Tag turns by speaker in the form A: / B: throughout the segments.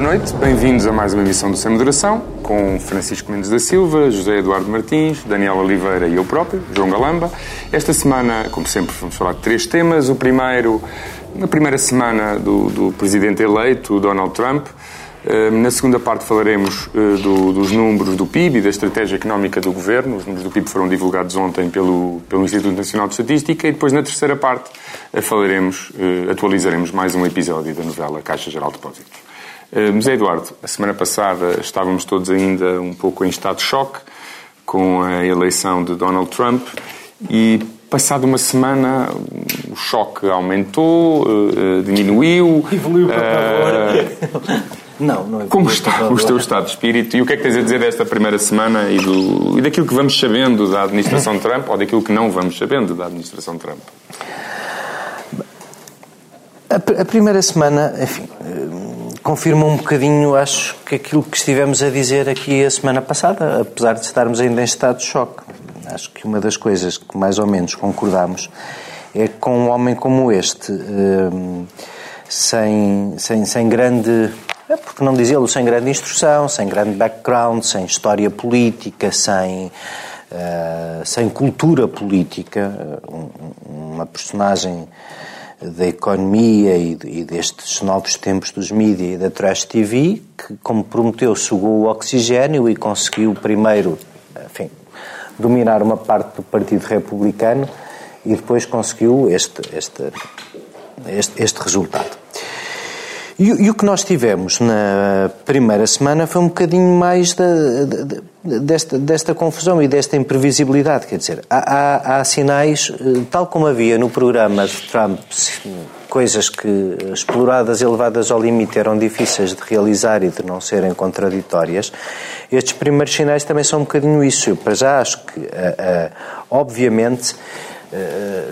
A: boa noite. Bem-vindos a mais uma emissão do Sem Moderação, com Francisco Mendes da Silva, José Eduardo Martins, Daniel Oliveira e eu próprio, João Galamba. Esta semana, como sempre, vamos falar de três temas. O primeiro, na primeira semana do, do presidente eleito, Donald Trump. Eh, na segunda parte falaremos eh, do, dos números do PIB e da estratégia económica do governo. Os números do PIB foram divulgados ontem pelo, pelo Instituto Nacional de Estatística e depois na terceira parte eh, falaremos, atualizaremos mais um episódio da novela Caixa Geral de Depósitos. José Eduardo, a semana passada estávamos todos ainda um pouco em estado de choque com a eleição de Donald Trump e passado uma semana o choque aumentou, diminuiu.
B: Evoluiu para favor.
A: Não, não é Como está o teu estado de espírito e o que é que tens a dizer desta primeira semana e, do, e daquilo que vamos sabendo da administração Trump ou daquilo que não vamos sabendo da administração Trump?
B: A, a primeira semana, enfim, eh, confirma um bocadinho, acho, que aquilo que estivemos a dizer aqui a semana passada, apesar de estarmos ainda em estado de choque. Acho que uma das coisas que mais ou menos concordamos é que com um homem como este, eh, sem, sem, sem grande é porque não dizê-lo sem grande instrução, sem grande background, sem história política, sem, uh, sem cultura política, eh, um, uma personagem da economia e, e, destes novos tempos dos mídias e da Trash TV, que, como prometeu, sugou o oxigênio e conseguiu primeiro, enfim, dominar uma parte do Partido Republicano e depois conseguiu este, este, este, este resultado. E, e, o que nós tivemos na primeira semana foi um bocadinho mais da, desta, desta confusão e desta imprevisibilidade. Quer dizer, há, há, há, sinais, eh, tal como havia no programa de Trump, coisas que, exploradas e levadas ao limite, eram difíceis de realizar e de não serem contraditórias, estes primeiros sinais também são um bocadinho isso. Eu, para já, acho que, eh, eh, obviamente,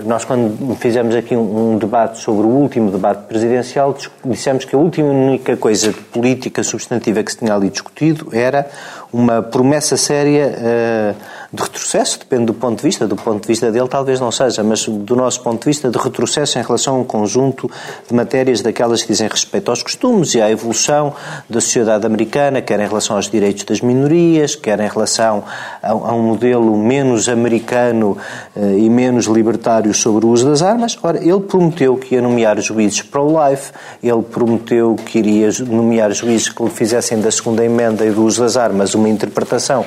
B: nós, quando fizemos aqui um debate sobre o último debate presidencial, dissemos que a última única coisa política substantiva que se tinha ali discutido era uma promessa séria uh, de retrocesso, depende do ponto de vista, do ponto de vista dele talvez não seja, mas do nosso ponto de vista de retrocesso em relação a um conjunto de matérias daquelas que dizem respeito aos costumes e à evolução da sociedade americana, quer em relação aos direitos das minorias, quer em relação a, a um modelo menos americano uh, e menos libertário sobre o uso das armas. Ora, ele prometeu que ia nomear juízes pro-life, ele prometeu que iria nomear juízes que fizessem da segunda emenda e do uso das armas uma interpretação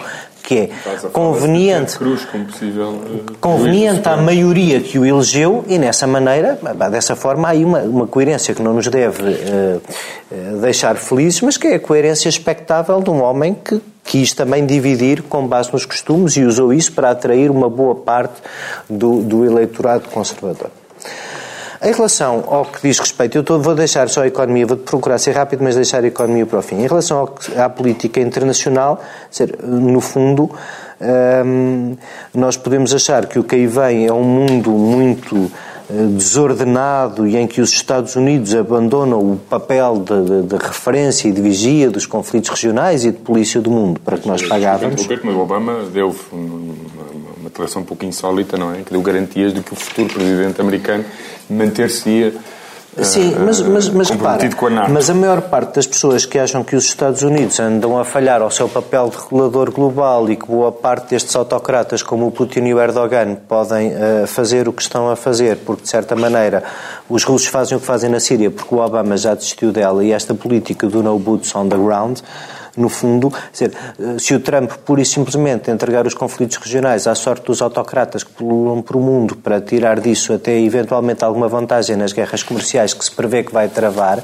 B: que é conveniente,
A: Cruz, possível,
B: eh, conveniente à maioria que o elegeu e nessa maneira, dessa forma, há aí uma, uma coerência que não nos deve uh, deixar felizes, mas que é a coerência expectável de um homem que quis também dividir com base nos costumes e usou isso para atrair uma boa parte do, do eleitorado conservador. Em relação ao que diz respeito, eu vou deixar só a economia, vou procurar ser rápido, mas deixar a economia para o fim. Em relação ao, à política internacional, dizer, no fundo, hum, nós podemos achar que o que aí vem é um mundo muito eh, desordenado e em que os Estados Unidos abandonam o papel de, de, de, referência e de vigia dos conflitos regionais e de polícia do mundo para que nós pagávamos.
A: Mas o Obama deu uma declaração um pouco insólita, não é? Que deu garantias de que o futuro presidente americano manter-se-ia
B: Sim, mas, mas, mas repara, mas a maior parte das pessoas que acham que os Estados Unidos andam a falhar ao seu papel de regulador global e que boa parte destes autocratas como o Putin e o Erdogan podem uh, fazer o que estão a fazer, porque de certa maneira os russos fazem o que fazem na Síria porque o Obama já desistiu dela e esta política do no boots on the ground no fundo, dizer, se o Trump pura e simplesmente entregar os conflitos regionais à sorte dos autocratas que pululam por o mundo para tirar disso até eventualmente alguma vantagem nas guerras comerciais que se prevê que vai travar,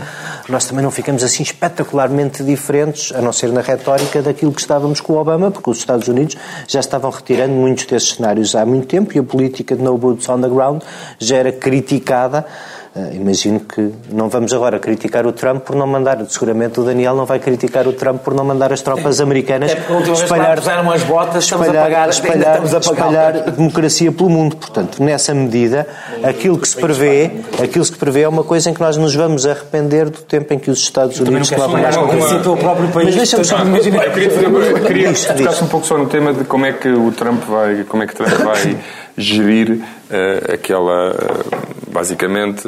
B: nós também não ficamos assim espetacularmente diferentes, a não ser na retórica, daquilo que estávamos com o Obama, porque os Estados Unidos já estavam retirando muitos desses cenários há muito tempo e a política de no boots on the ground já era criticada imagino que não vamos agora criticar o Trump por não mandar, seguramente o Daniel não vai criticar o Trump por não mandar as tropas americanas
C: é espalhar,
B: puseram
C: as botas,
B: estamos espalhar, a pagar, espalhar, a pagar espalhar democracia pelo mundo. Portanto, nessa medida, aquilo que se prevê, aquilo que se prevê é uma coisa em que nós nos vamos arrepender do tempo em que os Estados Unidos
C: próprio país. Mas
A: deixa-me só imaginar. Eu queria, queria focar um pouco só no tema de como é que o Trump vai, como é que Trump vai gerir aquela, uh, basicamente,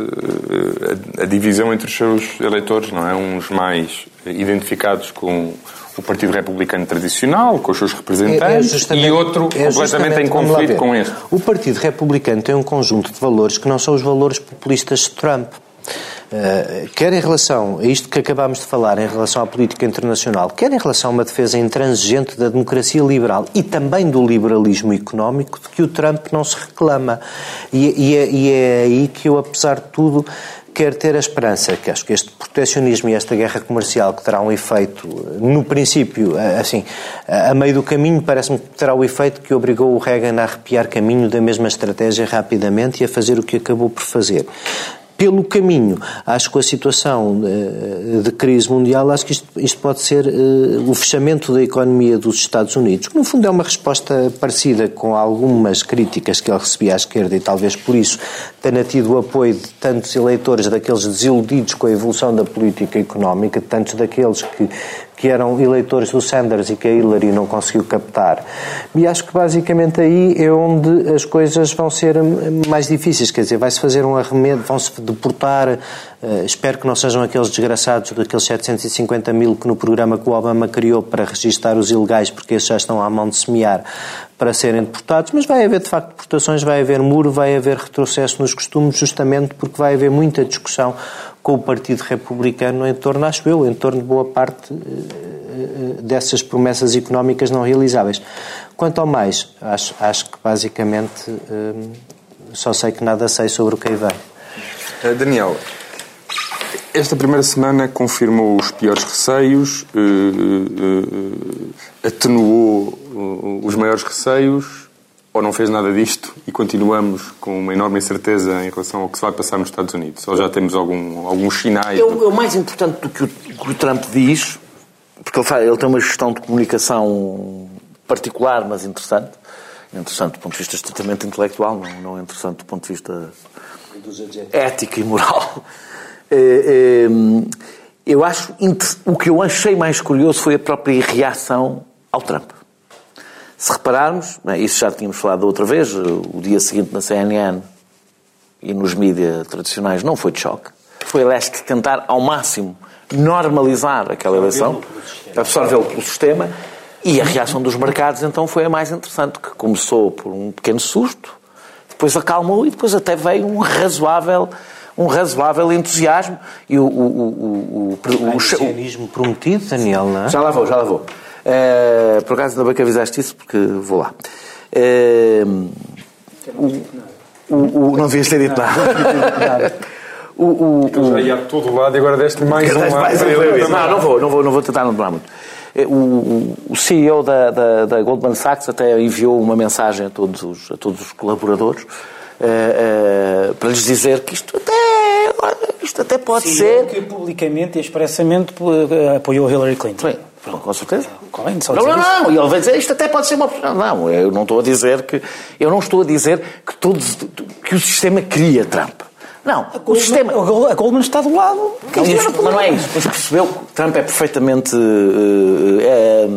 A: a, a, divisão entre os seus eleitores, não é? Uns mais identificados com o Partido Republicano tradicional, com os seus representantes, é, é e outro é completamente em conflito com este.
B: O Partido Republicano tem um conjunto de valores que não são os valores populistas de Trump. Uh, quer em relação a isto que acabámos de falar, em relação à política internacional, quer em relação a uma defesa intransigente da democracia liberal e também do liberalismo económico, de que o Trump não se reclama. E, e, é, e é aí que eu, apesar de tudo, quero ter a esperança que acho que este proteccionismo e esta guerra comercial que terá um efeito, no princípio, assim, a meio do caminho, parece-me que terá o efeito que obrigou o Reagan a arrepiar caminho da mesma estratégia rapidamente e a fazer o que acabou por fazer pelo caminho. Acho que com a situação de, de crise mundial, acho que isto, isto pode ser uh, o fechamento da economia dos Estados Unidos, que no fundo é uma resposta parecida com algumas críticas que ele recebia à esquerda e talvez por isso tenha tido o apoio de tantos eleitores daqueles desiludidos com a evolução da política económica, de tantos daqueles que que eram eleitores do Sanders e que a Hillary não conseguiu captar. E acho que basicamente aí é onde as coisas vão ser mais difíceis, quer dizer, vai-se fazer um arremedo, vão-se deportar, uh, espero que não sejam aqueles desgraçados daqueles 750 mil que no programa que o Obama criou para registar os ilegais, porque esses já estão à mão de semear, para serem deportados, mas vai haver de facto deportações, vai haver muro, vai haver retrocesso nos costumes, justamente porque vai haver muita discussão com o Partido Republicano em torno, acho eu, em torno de boa parte eh, eh, dessas promessas económicas não realizáveis. Quanto ao mais, acho, acho que basicamente eh, só sei que nada sei sobre o que aí vem.
A: Daniel, esta primeira semana confirmou os piores receios, atenuou os maiores receios ou não fez nada disto e continuamos com uma enorme incerteza em relação ao que se vai passar nos Estados Unidos? Ou já temos algum, alguns sinais?
C: É o, é o mais importante do que o, que o Trump diz, porque ele, faz, ele tem uma gestão de comunicação particular, mas interessante. Interessante do ponto de vista estritamente intelectual, não, não é interessante do ponto de vista ético e moral. É, é, eu acho o que eu achei mais curioso foi a própria reação ao Trump. Se repararmos, isso já tínhamos falado outra vez, o dia seguinte na CNN e nos mídias tradicionais não foi de choque. Foi, aliás, de tentar ao máximo normalizar aquela eleição, absorvê-lo pelo sistema, e a reação dos mercados então foi a mais interessante, que começou por um pequeno susto, depois acalmou e depois até veio um razoável um razoável entusiasmo e o, o, o, o,
B: o, o, o prometido, Daniel, não é?
C: Já lá vou, já lá vou. Uh, por acaso, ainda bem que avisaste isso, porque vou lá. Uh, o, o, o, não devias ter dito nada.
A: O, o, o, já ia a todo lado e agora deste mais um lado.
C: Não, não vou, não vou, não vou tentar não demorar muito. Eh, o, o CEO da, da, da, Goldman Sachs até enviou uma mensagem a todos os, a todos os colaboradores uh, uh, para lhes dizer que isto até, isto até pode CEO ser.
D: que publicamente e expressamente apoiou Hillary Clinton. Sim.
C: Com certeza. Não, não, não. E ele vai dizer isto até pode ser uma opção. Não, eu não estou a dizer que. Eu não estou a dizer que, todos, que o sistema cria Trump. Não,
D: a o sistema. A Goldman está do lado.
C: Mas, não é isso. Mas percebeu que Trump é perfeitamente é,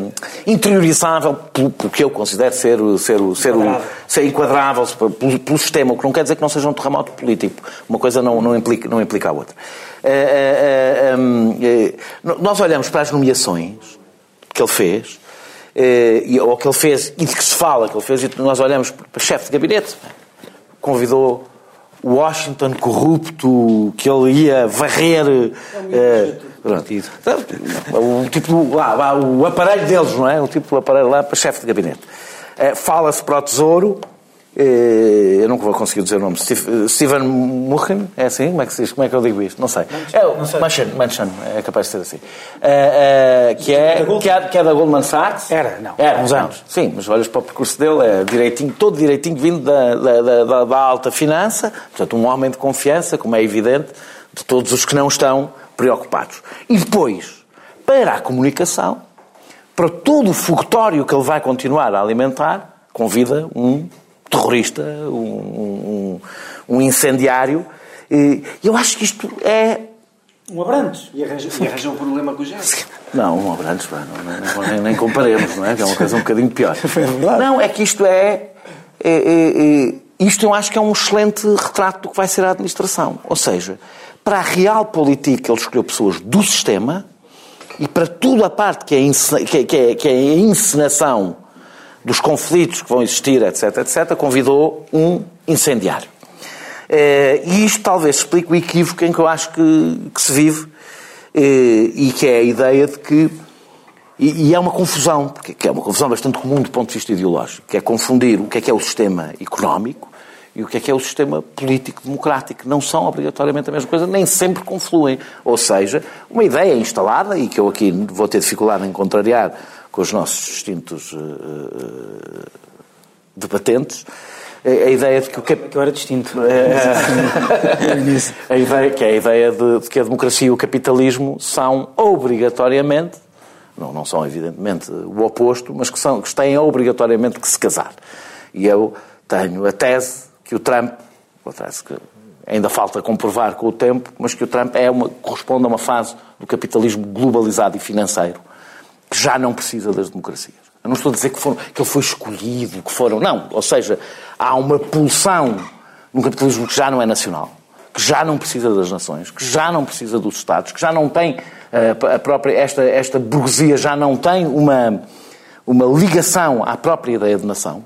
C: interiorizável pelo, que eu considero ser, ser, ser, o, ser enquadrável pelo, pelo, sistema, o que não quer dizer que não seja um terremoto político. Uma coisa não, não, implica, não implica a outra. Uh, uh, nós olhamos para as nomeações que ele fez, ou que ele fez e de que se fala que ele fez, e nós olhamos para chefe de gabinete, convidou Washington corrupto, que ele ia varrer. É o tipo lá, o aparelho deles, não é? O tipo do aparelho lá para chefe de gabinete. É, Fala-se para o Tesouro, eh, eu nunca vou conseguir dizer o nome. Steven Muchen, é assim? Como é que, diz? Como é que eu digo isto? Não sei. É o Manchin, é capaz de ser assim. Uh, uh, que, é, que, é, que é da Goldman Sachs.
D: Era, não.
C: Era, uns anos. Sim, mas olhas para o percurso dele, é direitinho, todo direitinho vindo da, da, da, da alta finança. Portanto, um homem de confiança, como é evidente, de todos os que não estão preocupados. E depois, para a comunicação, para todo o fogotório que ele vai continuar a alimentar, convida um terrorista, um, um, um incendiário. E eu acho que isto é
D: um Abrantes. E arranja um problema com o Jéssica.
C: Não, um Abrantes, não, não, nem, nem, comparemos, não é? Que é uma coisa um bocadinho pior. Não, é que isto é, é, é, é, Isto eu acho que é um excelente retrato do que vai ser a administração. Ou seja, para a real política ele escolheu pessoas do sistema e para toda a parte que é, que, que, é, que é a encenação dos conflitos que vão existir, etc., etc., convidou um incendiário. Eh, e isto talvez explique o equívoco em que eu acho que, que se vive, eh, e que é a ideia de que. E, e é uma confusão, porque é uma confusão bastante comum do ponto de vista ideológico, que é confundir o que é que é o sistema económico e o que é que é o sistema político democrático. Não são obrigatoriamente a mesma coisa, nem sempre confluem. Ou seja, uma ideia instalada, e que eu aqui vou ter dificuldade em contrariar com os nossos distintos uh, debatentes, a ideia de que o
D: cap... que eu era distinto.
C: a ideia que é a ideia de, de, que a democracia e o capitalismo são obrigatoriamente, não, não são evidentemente o oposto, mas que, são, que têm obrigatoriamente que se casar. E eu tenho a tese que o Trump, parece que ainda falta comprovar com o tempo, mas que o Trump é uma, corresponde a uma fase do capitalismo globalizado e financeiro que já não precisa das democracias. Eu não estou a dizer que, foram, que ele foi escolhido, que foram. Não. Ou seja, há uma pulsão num capitalismo que já não é nacional, que já não precisa das nações, que já não precisa dos Estados, que já não tem eh, a própria. Esta, esta burguesia já não tem uma, uma ligação à própria ideia de nação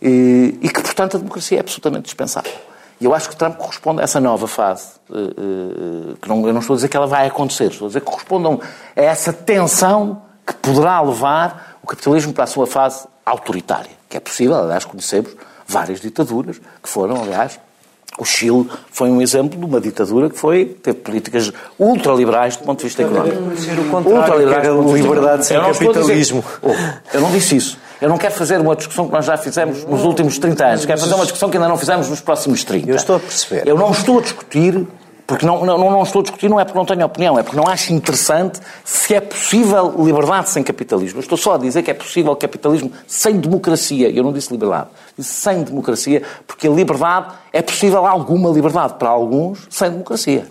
C: e, e que, portanto, a democracia é absolutamente dispensável. E eu acho que Trump corresponde a essa nova fase, eh, eh, que não, eu não estou a dizer que ela vai acontecer, estou a dizer que correspondam a essa tensão que poderá levar o capitalismo para a sua fase autoritária, que é possível, aliás, conhecemos várias ditaduras que foram, aliás, o Chile foi um exemplo de uma ditadura que foi, teve políticas ultraliberais do ponto de vista económico.
B: Ultraliberais do ponto de vista liberdade sem capitalismo.
C: Dizer, eu não disse isso. Eu não quero fazer uma discussão que nós já fizemos nos últimos 30 anos. Quero fazer uma discussão que ainda não fizemos nos próximos 30.
B: Eu estou a perceber.
C: Eu não estou a discutir porque não, não, não estou a discutir, não é porque não tenho opinião, é porque não acho interessante se é possível liberdade sem capitalismo. Eu estou só a dizer que é possível capitalismo sem democracia. Eu não disse liberdade, disse sem democracia, porque a liberdade é possível alguma liberdade para alguns sem democracia.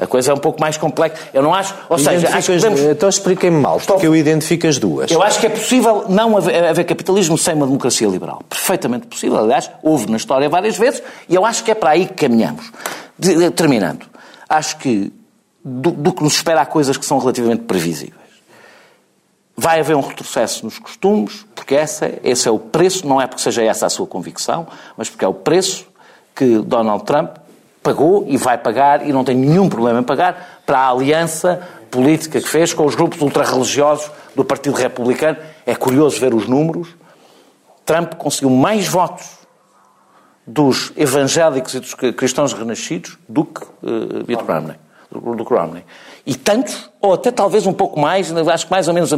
C: A coisa é um pouco mais complexa. Eu não acho. Ou seja, acho que podemos...
B: Então expliquem-me mal, Estou... porque eu identifico as duas.
C: Eu acho que é possível não haver, haver, capitalismo sem uma democracia liberal. Perfeitamente possível. Aliás, houve na história várias vezes e eu acho que é para aí que caminhamos. De, terminando, acho que do, do, que nos espera há coisas que são relativamente previsíveis. Vai haver um retrocesso nos costumes, porque essa, esse é o preço, não é porque seja essa a sua convicção, mas porque é o preço que Donald Trump pagou e vai pagar e não tem nenhum problema em pagar para a aliança política que fez com os grupos ultrarreligiosos do Partido Republicano. É curioso ver os números. Trump conseguiu mais votos dos evangélicos e dos cristãos renascidos do que uh, Mitt Romney. Do, do Romney. E tantos, ou até talvez um pouco mais, acho que mais ou menos,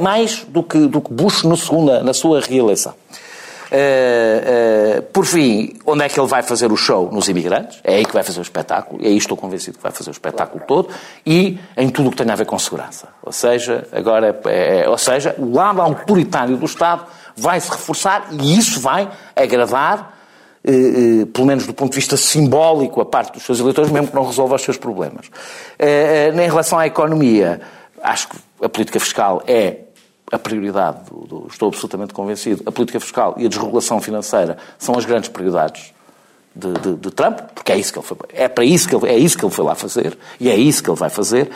C: mais do que, do que Bush no segunda, na sua reeleição. Uh, uh, por fim, onde é que ele vai fazer o show? Nos imigrantes. É aí que vai fazer o espetáculo. E aí estou convencido que vai fazer o espetáculo todo. E em tudo o que tem a ver com segurança. Ou seja, agora, é, é, ou seja, o lado autoritário do Estado vai se reforçar e isso vai agradar, uh, pelo menos do ponto de vista simbólico, a parte dos seus eleitores, mesmo que não resolva os seus problemas. em relação à economia, acho que a política fiscal é a prioridade, do, do, estou absolutamente convencido, a política fiscal e a desregulação financeira são as grandes prioridades de, de, de Trump, porque é isso que ele foi, é para isso que ele, é isso que ele foi lá fazer e é isso que ele vai fazer.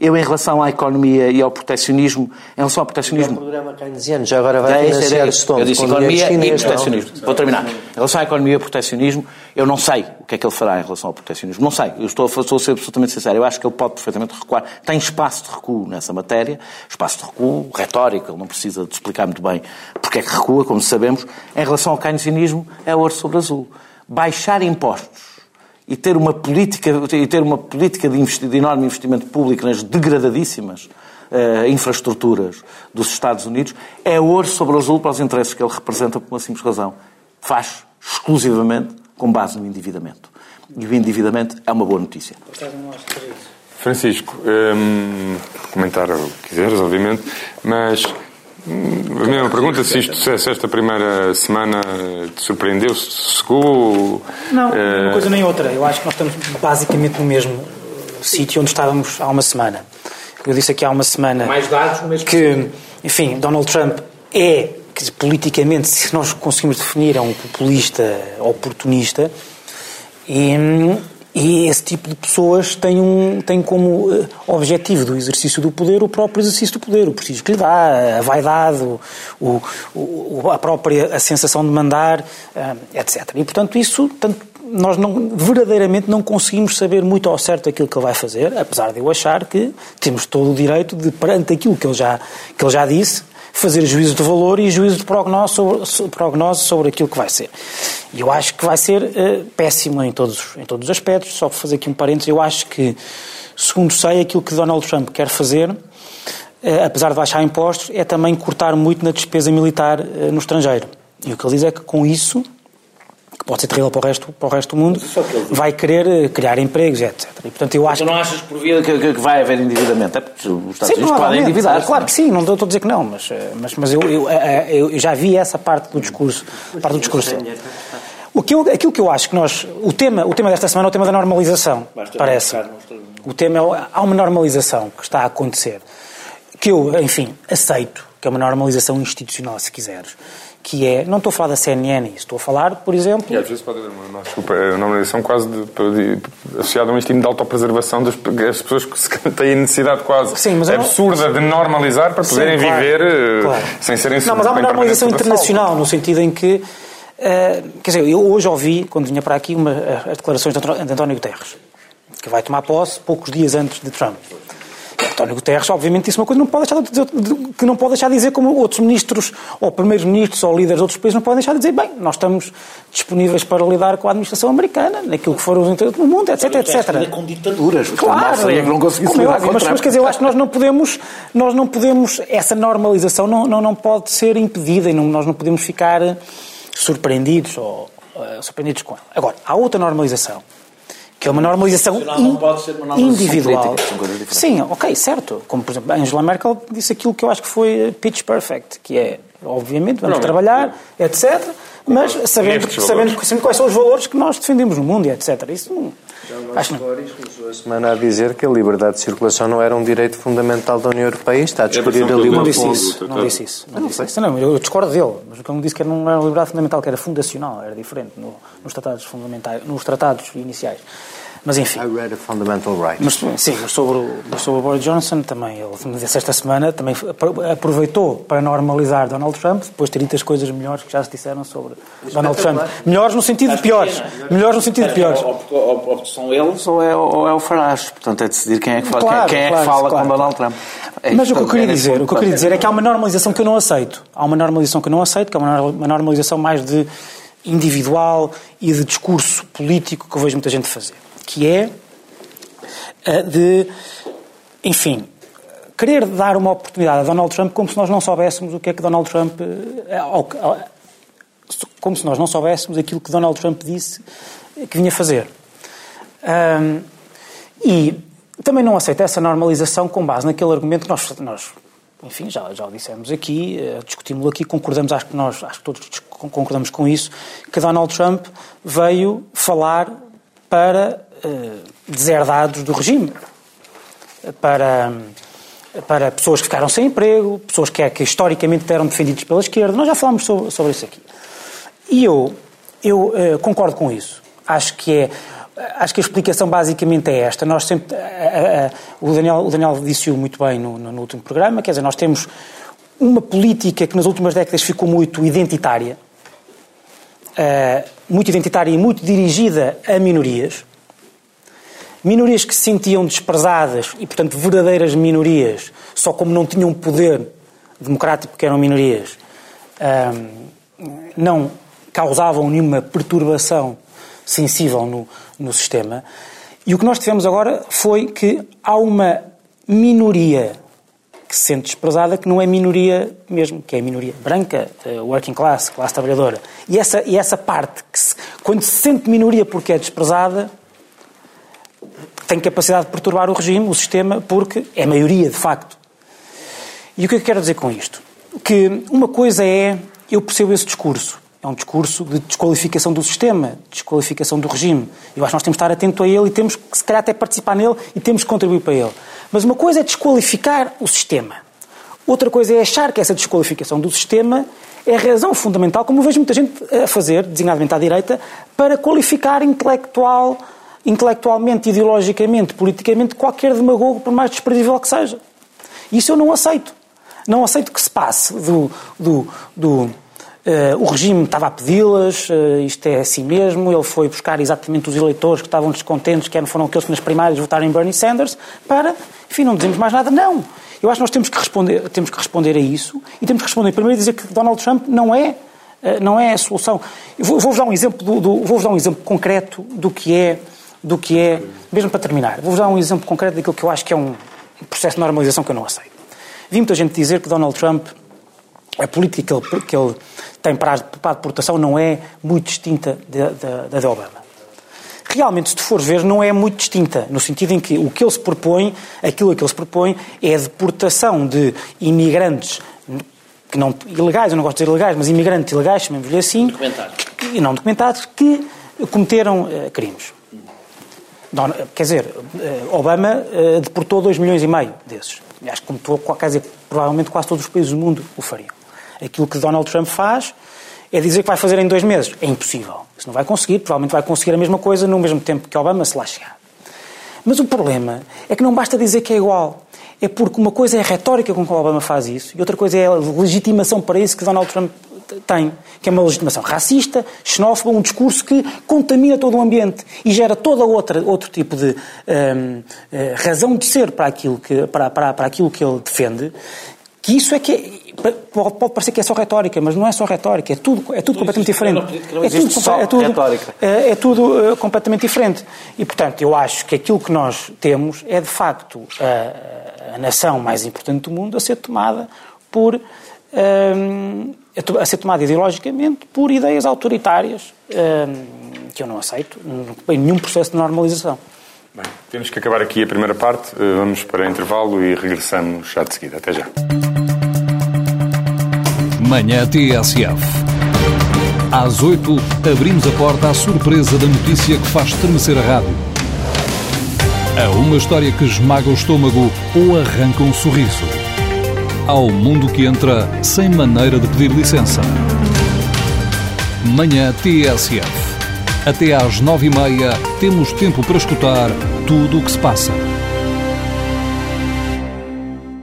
C: Eu, em relação à economia e ao proteccionismo, em relação ao proteccionismo...
B: É um programa keynesiano, já agora vai é, financiar
C: é, Stone. Eu disse economia chinês, e proteccionismo. Não? Vou terminar. Em relação à economia e ao proteccionismo, eu não sei o que é que ele fará em relação ao proteccionismo. Não sei. Eu estou, estou a ser absolutamente sincero. Eu acho que ele pode perfeitamente recuar. Tem espaço de recuo nessa matéria. Espaço de recuo retórico. Ele não precisa de explicar muito bem porque é que recua, como sabemos. Em relação ao keynesianismo, é ouro sobre azul. Baixar impostos e ter uma política, e ter uma política de, de enorme investimento público nas degradadíssimas uh, infraestruturas dos Estados Unidos é ouro sobre azul para os interesses que ele representa por uma simples razão. Faz exclusivamente com base no endividamento. E o endividamento é uma boa notícia.
A: Francisco, um, comentar o que quiseres, obviamente, mas a mesma pergunta, se, isto, se esta primeira semana te surpreendeu, se chegou...
D: Não, uh... uma coisa nem outra. Eu acho que nós estamos basicamente no mesmo sítio onde estávamos há uma semana. Eu disse aqui há uma semana...
C: Mais dados mesmo
D: Que, enfim, Donald Trump é, dizer, politicamente, se nós conseguimos definir, é um populista oportunista e, E esse tipo de pessoas tem, um, tem como uh, objetivo do exercício do poder o próprio exercício do poder, o prestígio que lhe dá, a vaidade, o, o, a própria a sensação de mandar, uh, etc. E, portanto, isso, tanto, nós não, verdadeiramente não conseguimos saber muito ao certo aquilo que ele vai fazer, apesar de eu achar que temos todo o direito de, perante aquilo que ele já, que ele já disse, fazer juízo de valor e juízo de prognose sobre, prognose sobre aquilo que vai ser. E eu acho que vai ser uh, péssimo em todos, em todos os aspectos. Só para fazer aqui um parênteses, eu acho que, segundo sei, aquilo que Donald Trump quer fazer, uh, apesar de baixar impostos, é também cortar muito na despesa militar uh, no estrangeiro. E o que ele diz é que com isso pode ser terrível para o resto, para o resto do mundo, vai querer eh, criar empregos, etc. E, portanto, eu acho
C: tu não achas que por via que, que, vai haver endividamento? É porque os Estados sim, Unidos podem endividar.
D: Claro que sim, não estou a dizer que não, mas, eh, mas, mas eu, eu, eh, eu, já vi essa parte do discurso. Parte do discurso. O que eu, aquilo que eu acho que nós. O tema, o tema desta semana é o tema da normalização, parece. O tema é. Há uma normalização que está a acontecer. Que eu, enfim, aceito, que é uma normalização institucional, se quiseres que é, não estou a falar da CNN, estou a falar, por exemplo...
A: E às vezes pode haver uma, desculpa, é uma normalização quase de, de, associada a um instinto de autopreservação das, das pessoas que têm necessidade quase Sim, absurda não... de normalizar para poderem Sim, claro, viver eh, claro. sem serem...
D: Não, mas há uma normalização internacional, no sentido em que, uh, quer dizer, eu hoje ouvi, quando vinha para aqui, uma, as declarações de António Guterres, que vai tomar posse poucos dias antes de Trump. António Guterres, obviamente, disse uma coisa não pode deixar de dizer, que não pode deixar de dizer como outros ministros, ou primeiros ministros, ou líderes de outros países não podem deixar de dizer, bem, nós estamos disponíveis para lidar com a administração americana, naquilo que foram os interesses do mundo, etc, etc.
C: com ditaduras.
D: Claro.
C: É não
D: lidar é mas, mas, quer dizer, eu acho que nós não podemos, nós não podemos, essa normalização não, não, não pode ser impedida e não, nós não podemos ficar surpreendidos ou uh, surpreendidos com ela. Agora, há outra normalização que é uma normalização in, uma individual. Política, Sim, ok, certo. Como, por exemplo, Angela Merkel disse aquilo que eu acho que foi pitch perfect, que é, obviamente, vamos não, trabalhar, etc., mas sabendo, sabendo, sabendo quais são os valores que nós defendemos no mundo, etc. Isso.
B: Acho não. começou a semana a dizer que a liberdade de circulação não era um direito fundamental da União Europeia está a discutir ali uma
D: não disse isso, não disse isso. Não, disse isso. não, eu discordo dele, mas o que ele disse que não era uma liberdade fundamental, que era fundacional, era diferente no, nos tratados fundamentais, nos tratados iniciais. Mas enfim.
B: I read a fundamental right.
D: Mas, sim, mas sobre, o, mas sobre o Boris Johnson também, ele disse esta semana, também aproveitou para normalizar Donald Trump, depois de 30 coisas melhores que já se disseram sobre Donald Trump. Melhores no sentido de piores. Melhores no sentido de piores.
C: Ou, são eles ou é, ou é o Farage. Portanto, é decidir quem é que fala, claro, quem, claro, é que fala claro. com Donald Trump.
D: É mas o que eu queria dizer, o que eu queria dizer é que há uma normalização que eu não aceito. Há uma normalização que eu não aceito, que é uma normalização mais de individual e de discurso político que eu vejo muita gente fazer. Que é de, enfim, querer dar uma oportunidade a Donald Trump como se nós não soubéssemos o que é que Donald Trump. Eh, como se nós não soubéssemos aquilo que Donald Trump disse que vinha fazer. E também não aceito essa normalização com base naquele argumento que nós, nós enfim, já, já o dissemos aqui, uh, discutimos aqui, concordamos, acho que nós, acho que todos concordamos com isso, que Donald Trump veio falar para uh, deserdados do regime, para, para pessoas que ficaram sem emprego, pessoas que, que historicamente eram defendidas pela esquerda. Nós já falámos sobre, sobre isso aqui. E eu, eu uh, concordo com isso. Acho que é acho que a explicação basicamente é esta. Nós sempre, o, Daniel, o Daniel disse-o muito bem no, no, no, último programa, quer dizer, nós temos uma política que nas últimas décadas ficou muito identitária, uh, muito identitária e muito dirigida a minorias, Minorias que se sentiam desprezadas e, portanto, verdadeiras minorias, só como não tinham poder democrático porque eram minorias, não causavam nenhuma perturbação sensível no, no sistema. E o que nós tivemos agora foi que há uma minoria que se sente desprezada, que não é minoria mesmo, que é a minoria branca, eh, working class, classe trabalhadora. E essa, e essa parte, que se, quando se sente minoria porque é desprezada, tem capacidade de perturbar o regime, o sistema, porque é maioria, de facto. E o que é eu quero dizer com isto? Que uma coisa é, eu percebo esse discurso, é um discurso de desqualificação do sistema, desqualificação do regime. Eu acho que nós temos que estar atento a ele e temos que, se calhar, até participar nele e temos que contribuir para ele. Mas uma coisa é desqualificar o sistema. Outra coisa é achar que essa desqualificação do sistema é a razão fundamental, como vejo muita gente a fazer, designadamente à direita, para qualificar intelectual, intelectualmente, ideologicamente, politicamente, qualquer demagogo, por mais desprezível que seja. Isso eu não aceito. Não aceito que se passe do. do, do Uh, o regime estava a pedi-las, uh, isto é assim mesmo, ele foi buscar exatamente os eleitores que estavam descontentes, que foram aqueles que nas primárias votaram em Bernie Sanders, para, enfim, não dizemos mais nada. Não! Eu acho que nós temos que responder, temos que responder a isso e temos que responder primeiro dizer que Donald Trump não é, uh, não é a solução. Vou-vos dar um exemplo, do, do, vou dar um exemplo concreto do que é, do que é, mesmo para terminar, vou-vos dar um exemplo concreto daquilo que eu acho que é um processo de normalização que eu não aceito. Vi muita gente dizer que Donald Trump, a política que ele, que ele tem para a deportação não é muito distinta da de, Obama. Realmente, se tu fores ver, não é muito distinta, no sentido em que o que ele se propõe, aquilo a que ele se propõe, é a deportação de imigrantes que não, ilegais, eu não gosto de dizer ilegais, mas imigrantes ilegais, chamemos-lhe assim,
C: documentados.
D: e não documentados, que cometeram uh, crimes. quer dizer, uh, Obama deportou 2 milhões e meio desses. Acho que, como estou, dizer, provavelmente quase todos os países do mundo o fariam. Aquilo que Donald Trump faz é dizer que vai fazer em dois meses. É impossível. Isso não vai conseguir. Provavelmente vai conseguir a mesma coisa no mesmo tempo que Obama, se lá chegar. Mas o problema é que não basta dizer que é igual. É porque uma coisa é a retórica com que Obama faz isso e outra coisa é a legitimação para isso que Donald Trump tem, que é uma legitimação racista, xenófoba, um discurso que contamina todo o ambiente e gera todo outra, outro tipo de um, eh, razão de ser para aquilo, que, para, para, para aquilo que ele defende, que isso é que pode parecer que é só retórica, mas não é só retórica, é tudo, é tudo completamente diferente.
C: Não, é tudo, só é tudo, retórica.
D: É, é tudo uh, completamente diferente. E, portanto, eu acho que aquilo que nós temos é, de facto, a, a nação mais importante do mundo a ser tomada por. Um, a ser tomada ideologicamente por ideias autoritárias um, que eu não aceito em nenhum processo de normalização.
A: Bem, temos que acabar aqui a primeira parte. Eh, vamos para intervalo e regressamos já de seguida. Até já.
E: Manhã TSF. Às 8, abrimos a porta à surpresa da notícia que faz estremecer a rádio. A uma história que esmaga o estômago ou arranca um sorriso. Ao mundo que entra sem maneira de pedir licença. Manhã TSF. Até às nove e meia temos tempo para escutar tudo o que se passa.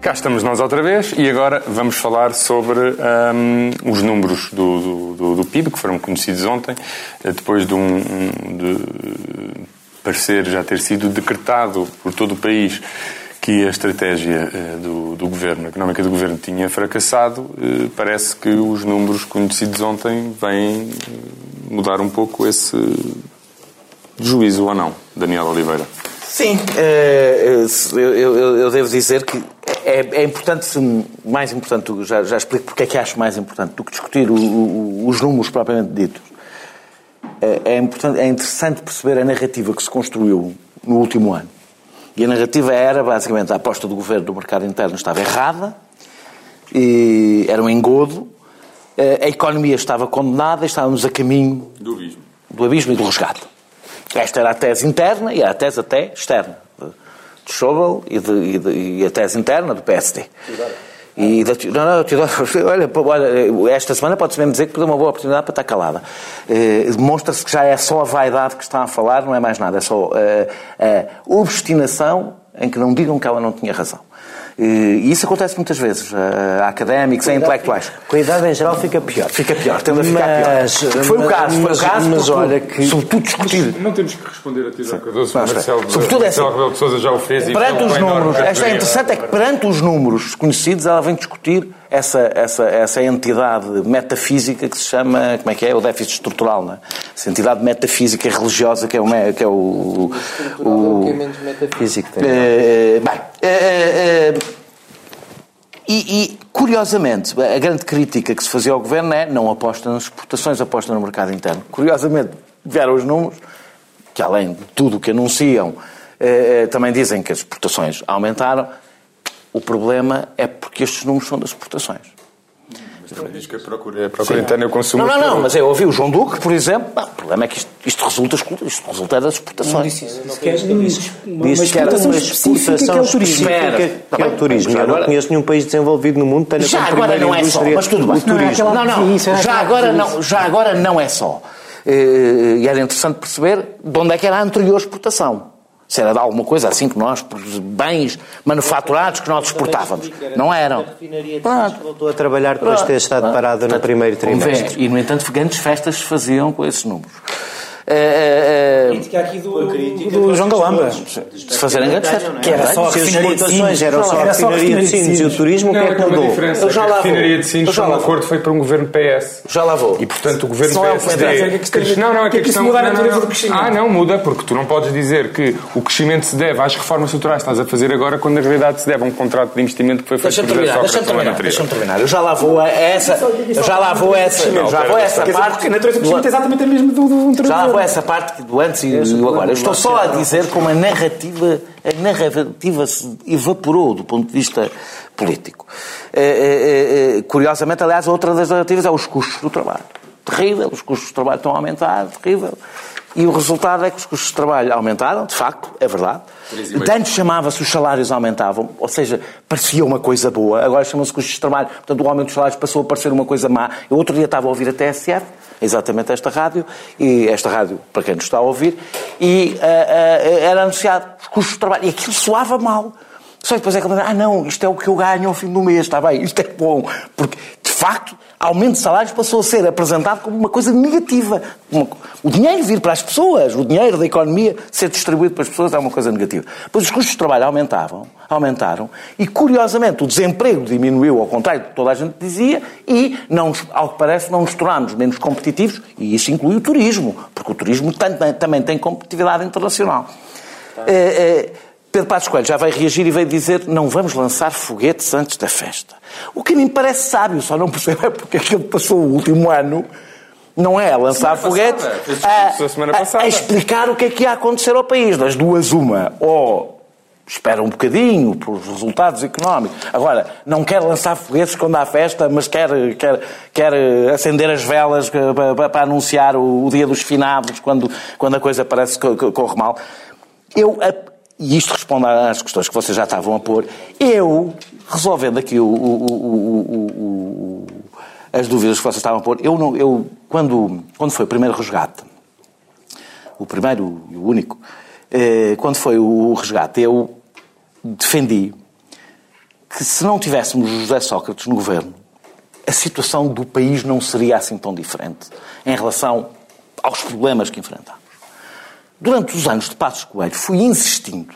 A: Cá estamos nós outra vez e agora vamos falar sobre um, os números do, do, do, PIB que foram conhecidos ontem, eh, depois de um de parecer já ter sido decretado por todo o país que a estratégia eh, do, do governo, económica do governo, tinha fracassado, eh, parece que os números conhecidos ontem vêm mudar um pouco esse juízo ou não, Daniel Oliveira?
C: Sim, eh, eu devo dizer que é, é, importante, mais importante, já, já explico porque é que acho mais importante do que discutir o, o, os números propriamente ditos. É, é, importante, é interessante perceber a narrativa que se construiu no último ano. E a narrativa era, basicamente, a aposta do governo do mercado interno estava errada, e era um engodo, eh, a economia estava condenada e estávamos a caminho
A: do abismo,
C: do abismo e do resgate. Esta era a tese interna e a tese até externa de Schauble e, de, e, de, e a tese interna do PSD. E da, não, não, olha, olha, esta semana pode-se mesmo dizer que perdeu uma boa oportunidade para estar calada. Eh, Demonstra-se que já é só a vaidade que está a falar, não é mais nada, é só eh, a obstinação em que não digam que ela não tinha razão. E isso acontece muitas vezes a académicos, a intelectuais.
B: Com a idade em geral fica pior.
C: Fica pior, tende a ficar
B: mas,
C: pior. Foi o caso, foi o caso.
B: Mas olha que.
C: Sobretudo discutir.
A: Não temos que responder a ti, Sr. Cardoso. Marcelo, sobretudo é assim, Rebelo de Sousa já o fez.
C: Perante os números, esta é interessante, é que perante os números conhecidos, ela vem discutir essa, essa, essa entidade metafísica que se chama, como é que é? O déficit estrutural, não é? Essa entidade metafísica religiosa que é o. Que é o,
B: o, o, é menos metafísico.
C: É, bem, é, é, e, e, curiosamente, a grande crítica que se fazia ao governo é não aposta nas exportações, aposta no mercado interno. Curiosamente, vieram os números, que além de tudo o que anunciam, também dizem que as exportações aumentaram. O problema é porque estes números são das exportações.
A: Também diz que a procura, a procura interna e o consumo.
C: Não, não, não, mas eu ouvi o João Duque, por exemplo. Não, o problema é que isto, isto resulta, isto resulta das exportações. Não
B: disse isso. Não que uma, disse que era uma exportação específica que é o turismo. Eu não conheço nenhum país desenvolvido no mundo que tenha
C: Já agora não é só, mas tudo bem.
B: Não,
C: não, não, já agora não, já agora não é só. E era interessante perceber de onde é que era a anterior exportação. Se era de alguma coisa assim que nós, bens manufaturados que nós exportávamos. Não eram.
B: Pronto. Voltou a trabalhar depois de ter estado parada no primeiro trimestre.
C: E, no entanto, grandes festas se faziam com esses números.
D: Uh, uh, crítica aqui do, do, do João Galamba.
C: Se fazerem grandes festas.
B: Que era só a refinaria de Sines, era só a refinaria de Sines e o turismo, o que é que mudou?
A: Eu já lá vou. A refinaria de Sines foi um acordo feito por um governo PS.
C: Já lá vou.
A: E, portanto, o governo PSD... Não, não, é que a questão... Ah, não, muda, porque tu não podes dizer que o crescimento se deve às reformas estruturais que estás a fazer agora, quando na realidade se deve a um contrato de investimento que foi feito
C: por José Sócrates no ano Deixa-me terminar. Eu já lá vou a essa... Eu já lá vou a essa... Já vou a essa parte...
D: A natureza do crescimento é exatamente a mesma do
C: Já lá a essa parte do antes e do agora. Eu estou só a dizer como a narrativa, a narrativa se evaporou do ponto de vista político. É, é, curiosamente, aliás, outra das narrativas é os custos do trabalho. Terrível, os custos do trabalho estão a aumentar, terrível. E o resultado é que os custos de trabalho aumentaram, de facto, é verdade. Antes chamava-se os salários aumentavam, ou seja, parecia uma coisa boa, agora chama-se custos de trabalho. Portanto, o aumento dos salários passou a parecer uma coisa má. Eu outro dia estava a ouvir a TSF, exatamente esta rádio, e esta rádio, para quem nos está a ouvir, e uh, uh, era anunciado os custos de trabalho. E aquilo soava mal. Só depois é que ah não, isto é o que eu ganho ao fim do mês, está bem, isto é bom. Porque, facto, aumento de salários passou a ser apresentado como uma coisa negativa. O dinheiro vir para as pessoas, o dinheiro da economia ser distribuído para as pessoas é uma coisa negativa. Pois os custos de trabalho aumentavam, aumentaram, e curiosamente o desemprego diminuiu, ao contrário do que toda a gente dizia, e, não, ao que parece, não nos tornámos menos competitivos, e isso inclui o turismo, porque o turismo também tem competitividade internacional. É, é, Pedro Passos Coelho já vai reagir e vai dizer não vamos lançar foguetes antes da festa. O que me parece sábio, só não percebo é porque é que ele passou o último ano não é a lançar foguetes, a, a, a, explicar o que é que ia acontecer ao país. Das duas, uma. Ou espera um bocadinho pelos resultados económicos. Agora, não quer lançar foguetes quando há festa, mas quer, quer, quer acender as velas para, para anunciar o, o, dia dos finados, quando, quando a coisa parece que corre mal. Eu e isto responde às questões que vocês já estavam a pôr, eu, resolvendo aqui o, o, o, as dúvidas que vocês estavam a pôr, eu, não, eu quando, quando foi o primeiro resgate, o primeiro e o único, eh, quando foi o resgate, eu defendi que se não tivéssemos José Sócrates no governo, a situação do país não seria assim tão diferente em relação aos problemas que enfrentamos durante os anos de Passos Coelho, fui insistindo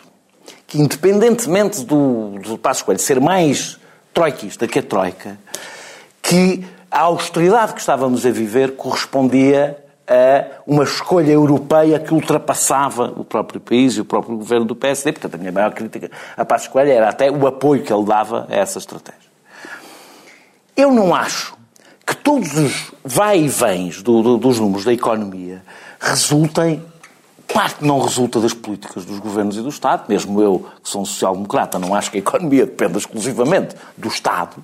C: que, independentemente do, do Passos Coelho ser mais troiquista que a Troika, que a austeridade que estávamos a viver correspondia a uma escolha europeia que ultrapassava o próprio país e o próprio governo do PSD. Portanto, a minha maior crítica a Passos Coelho era até o apoio que ele dava a essa estratégia. Eu não acho que todos os vai e vens do, do, dos números da economia resultem parte não resulta das políticas dos governos e do Estado, mesmo eu, que sou um social-democrata, não acho que a economia dependa exclusivamente do Estado.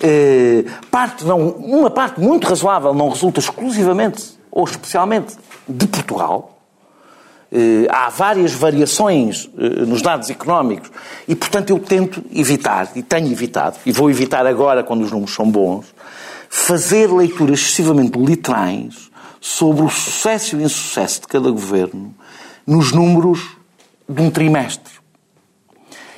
C: Eh, parte não, uma parte muito razoável não resulta exclusivamente ou especialmente de Portugal. Eh, há várias variações eh, nos dados económicos e, portanto, eu tento evitar, e tenho evitado, e vou evitar agora quando os números são bons, fazer leituras excessivamente literais sobre o sucesso e o insucesso de cada governo nos números de um trimestre.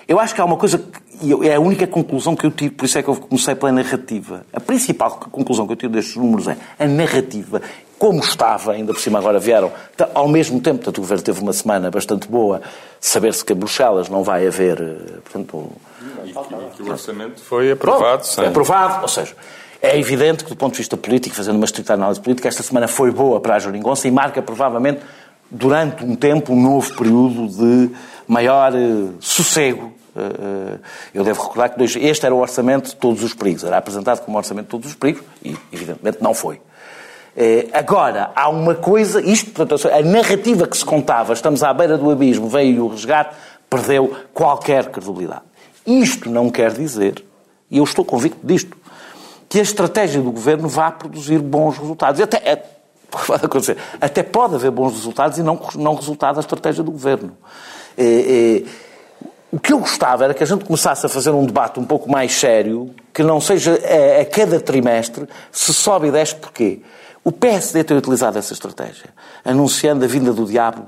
C: Eu acho que há uma coisa que é a única conclusão que eu tiro, por isso é que eu comecei pela narrativa. A principal conclusão que eu tiro destes números é a narrativa, como estava, ainda por cima agora vieram, ao mesmo tempo, portanto, o governo teve uma semana bastante boa, saber-se que a Bruxelas não vai haver. Eh, portanto,
A: e, que o orçamento foi aprovado.
C: Bom, aprovado, ou seja, é evidente que, do ponto de vista político, fazendo uma estrita análise política, esta semana foi boa para a Joringonça e marca, provavelmente, durante um tempo, um novo período de maior uh, sossego. Uh, eu devo recordar que este era o orçamento de todos os perigos. Era apresentado como orçamento de todos os perigos e, evidentemente, não foi. Agora, há uma coisa, isto, portanto, a narrativa que se contava, estamos à beira do abismo, veio o resgate, perdeu qualquer credibilidade. Isto não quer dizer, e eu estou convicto disto, que a estratégia do governo vá produzir bons resultados. Até, pode acontecer, até pode haver bons resultados e não, não resultado da estratégia do governo. É, é, o que eu gostava era que a gente começasse a fazer um debate um pouco mais sério, que não seja a, a cada trimestre se sobe e desce porquê. O PSD tem utilizado essa estratégia, anunciando a vinda do diabo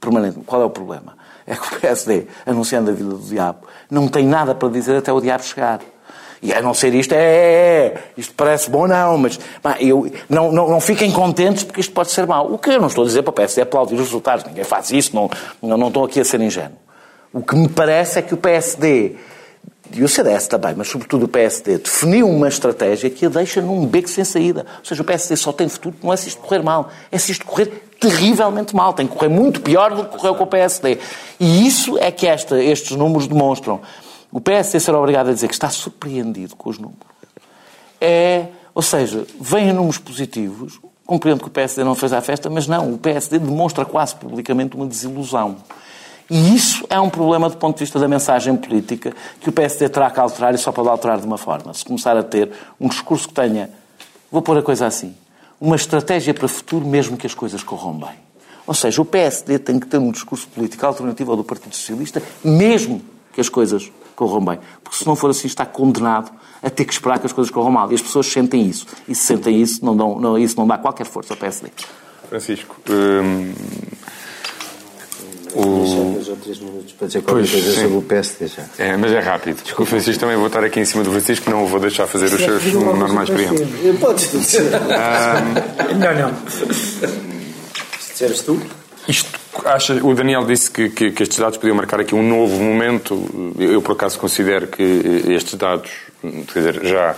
C: permanente. Qual é o problema? É que o PSD, anunciando a vinda do diabo, não tem nada para dizer até o diabo chegar. E a não ser isto, é, é, é isto parece bom, não, mas eu, não, não, não fiquem contentes porque isto pode ser mau. O que eu não estou a dizer para o PSD é aplaudir os resultados, ninguém faz isso, não, não, não estou aqui a ser ingênuo. O que me parece é que o PSD e o CDS também, mas sobretudo o PSD, definiu uma estratégia que a deixa num beco sem saída. Ou seja, o PSD só tem futuro não é se isto correr mal, é se isto correr terrivelmente mal. Tem que correr muito pior do que correu com o PSD. E isso é que esta, estes números demonstram. O PSD ser obrigado a dizer que está surpreendido com os números. É, ou seja, vêm números positivos, compreendo que o PSD não fez a festa, mas não, o PSD demonstra quase publicamente uma desilusão. E isso é um problema do ponto de vista da mensagem política que o PSD terá que alterar e só pode alterar de uma forma. Se começar a ter um discurso que tenha, vou pôr a coisa assim, uma estratégia para o futuro mesmo que as coisas corram bem. Ou seja, o PSD tem que ter um discurso político alternativo ao do Partido Socialista, mesmo que as coisas corram bem. Porque se não for assim, está condenado a ter que esperar que as coisas corram mal. E as pessoas sentem isso. E se sentem isso, não, dão, não, isso não dá qualquer força ao PSD.
A: Francisco, hum,
B: o... Dois ou três minutos para dizer qualquer coisa sobre o PSD já.
A: É, mas é rápido. Desculpa, Francisco, também vou estar aqui em cima do Francisco, não o vou deixar fazer os seus normais preâmbulos.
B: Podes dizer.
D: Um... Não, não.
B: Se disseres tu.
A: Isto, acha, o Daniel disse que, que, que, estes dados podiam marcar aqui um novo momento. Eu, por acaso, considero que estes dados, quer dizer, já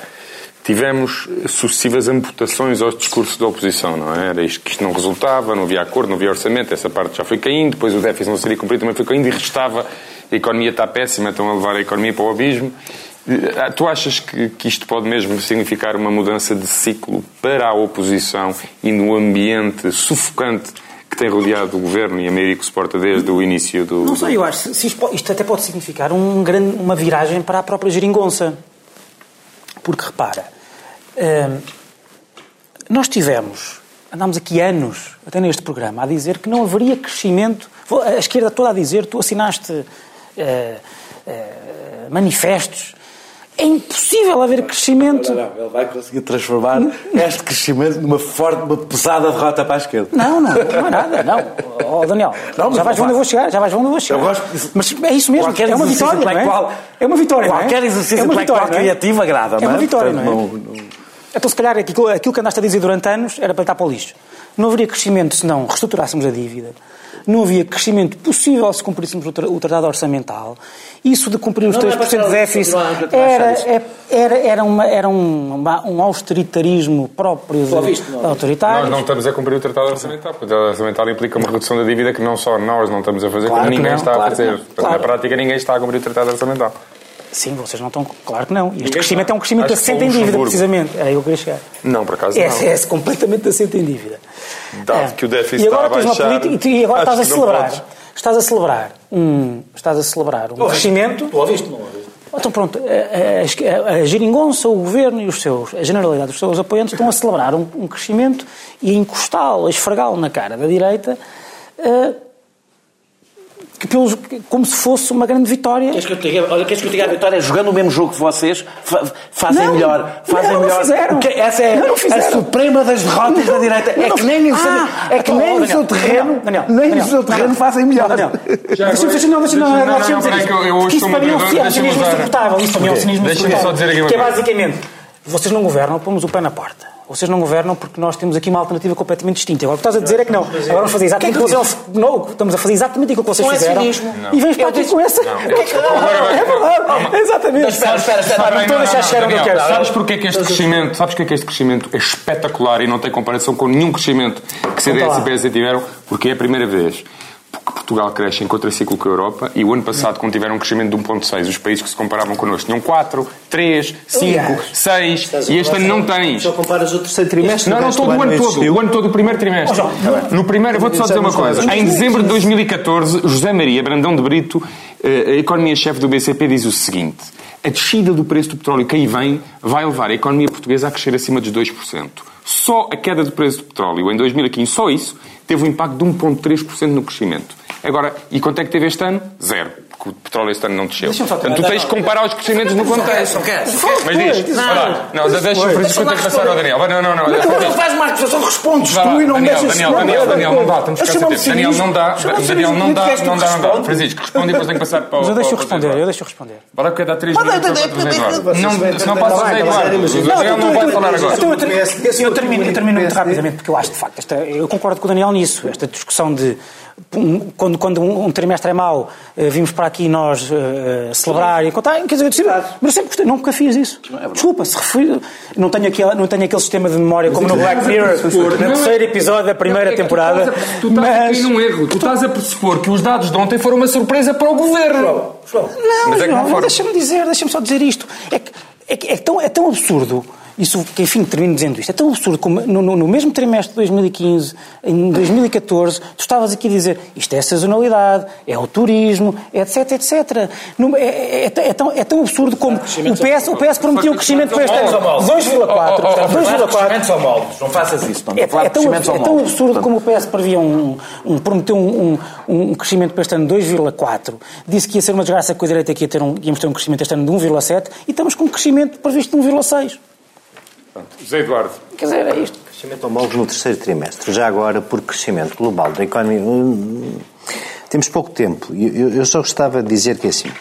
A: tivemos sucessivas amputações aos discursos da oposição, não é? Era isto que isto não resultava, não havia acordo, não havia orçamento, essa parte já foi caindo, depois o déficit não seria cumprido, também foi caindo e restava, a economia está péssima, estão a levar a economia para o abismo. Eh, tu achas que, que isto pode mesmo significar uma mudança de ciclo para a oposição e no ambiente sufocante que tem rodeado o governo e a maioria que suporta desde o início do.
D: Não sei, eu acho. Isto, isto até pode significar um grande, uma viragem para a própria geringonça. Porque repara, hum, nós tivemos, andámos aqui anos, até neste programa, a dizer que não haveria crescimento. A esquerda toda a dizer, tu assinaste uh, uh, manifestos é impossível haver crescimento.
C: Não, não, ele vai conseguir transformar este crescimento numa forte, uma pesada derrota para a esquerda.
D: Não, não, não é nada. Não, oh, Daniel, já vais onde eu vou chegar, já vais onde eu vou chegar. Eu gosto, mas é isso mesmo, é uma vitória, não é? É uma vitória,
C: Qualquer
D: não é?
C: exercício é uma vitória, criativo agrada,
D: é? É uma vitória, não é? Então, se calhar, aquilo, aquilo que andaste a dizer durante anos era para estar para o lixo. Não haveria crescimento se não reestruturássemos a dívida não havia crescimento possível se cumpríssemos o tratado orçamental. Isso de cumprir os 3% é de déficit era, é, era, era, uma, era um, um austeritarismo próprio de, autoritário.
A: Nós não estamos a cumprir o tratado orçamental, porque o tratado orçamental implica uma redução da dívida que não só nós não estamos a fazer, claro como ninguém não, está claro a fazer. Claro. Na prática, ninguém está a cumprir o tratado orçamental.
D: Sim, vocês não estão. Claro que não. Este crescimento é um crescimento assente em dívida, precisamente. Era aí que eu queria chegar.
A: Não, por acaso
D: é,
A: não.
D: É, é completamente assente em dívida.
A: Dado é. que o déficit e agora está a baixar...
D: Política, e agora estás a celebrar. Estás a celebrar um, estás a celebrar um crescimento.
C: Tu ouviste, não ouviste?
D: Então pronto, a, a, a geringonça, o governo e os seus, a generalidade dos seus apoiantes estão a celebrar um, um crescimento e a encostá-lo, a esfregá-lo na cara da direita, uh, que pelos, como se fosse uma grande vitória.
C: Queres que eu te diga, olha, queres que eu te diga a vitória jogando o mesmo jogo que vocês? Fazem não, melhor. Fazem
D: não,
C: melhor.
D: Fizeram.
C: essa é
D: não,
C: a suprema das derrotas da direita. É que nem no, ah, é que nem no seu terreno, Daniel, nem Daniel, no seu terreno fazem melhor.
D: Deixa-me deixa, não, deixa, não, não, não, deixa-me dizer isto. Isso para mim é um cinismo insuportável. Isso para mim é um cinismo insuportável. Que é basicamente, vocês não governam, pomos o pé na porta. Vocês não governam porque nós temos aqui uma alternativa completamente distinta. Agora o que estás a dizer é que não. Agora vamos fazer exatamente aquilo que vocês não, estamos a fazer exatamente aquilo que vocês fizeram. E vens para aqui com essa. É verdade. Exatamente.
C: Espera, espera, espera.
D: Não estou a deixar chegar onde eu quero.
A: Sabes porquê que este crescimento, sabes porquê que este crescimento é espetacular e não tem comparação com nenhum crescimento que CDS e PS tiveram? Porque é a primeira vez que Portugal cresce em contraciclo com a Europa e o ano passado, quando tiveram um crescimento de 1,6, os países que se comparavam connosco tinham 4, 3, 5, 6 e este ano não tens.
B: Só comparas o terceiro trimestre?
A: Não, não, todo o ano todo. O ano todo, o primeiro trimestre. No primeiro, vou-te só dizer uma coisa. Em dezembro de 2014, José Maria Brandão de Brito, eh, a economia-chefe do BCP, diz o seguinte. A descida do preço do petróleo que aí vem vai levar a economia portuguesa a crescer acima dos 2%. Só a queda do preço do petróleo em 2015, só isso, teve um impacto de 1,3% no crescimento. Agora, e quanto é que teve este ano? Zero. Que o petróleo este ano não desceu. Portanto, tu tens que comparar os crescimentos no contexto. Mas diz, não, não, deixa o Francisco que passar ao Daniel. Não, não, não.
C: Não faz uma acusação, respondes tu e não
A: Daniel,
C: deixas...
A: Daniel, Daniel, Daniel, não dá, estamos a tempo. Daniel, não dá, Daniel, não dá, não dá, não dá. Francisco, responde e depois tem que passar para o...
D: Mas eu deixo responder, eu deixo responder.
A: Bora porque dá 3 minutos se não passa a Eduardo. O Daniel não vai falar agora.
D: Então, eu termino, eu termino muito rapidamente, porque eu acho, de facto, eu concordo com o Daniel nisso, esta discussão de quando, quando um, um, trimestre é mau, uh, vimos para aqui nós uh, celebrar e contar, quer dizer, eu disse, mas eu sempre gostei, nunca fiz isso. É Desculpa, se refiro, não tenho, aquele, não tenho aquele sistema de memória como no Black Mirror, no terceiro episódio da primeira
A: é
D: temporada.
A: Tu estás a, mas... num erro, tu estás a pressupor que os dados de ontem foram uma surpresa para o governo.
D: Não, mas é não, não deixa-me dizer, deixa-me só dizer isto. É que, é, que é, tão, é tão absurdo isso, enfim, termino dizendo isto. É tão absurdo como no, no, mesmo trimestre de 2015, em 2014, tu estavas aqui a dizer isto é a sazonalidade, é o turismo, etc, etc. No, é, é, é, tão, é tão absurdo como o PS, o PS prometeu o crescimento para este ano 2,4. 2,4
C: são moldes, não faças isso. Não
D: é, é, tão, é tão absurdo como o PS previa um, um prometeu um, um, um, crescimento para este ano de 2,4, disse que ia ser uma desgraça com a direita que ia ter um, íamos ter um crescimento este ano de 1,7 e estamos com um crescimento previsto de 1,6.
A: Pronto. José Eduardo.
D: Quer dizer, é isto.
B: Crescimento homólogo no terceiro trimestre. Já agora, por crescimento global da economia. Hum, temos pouco tempo. Eu, só gostava de dizer que é assim.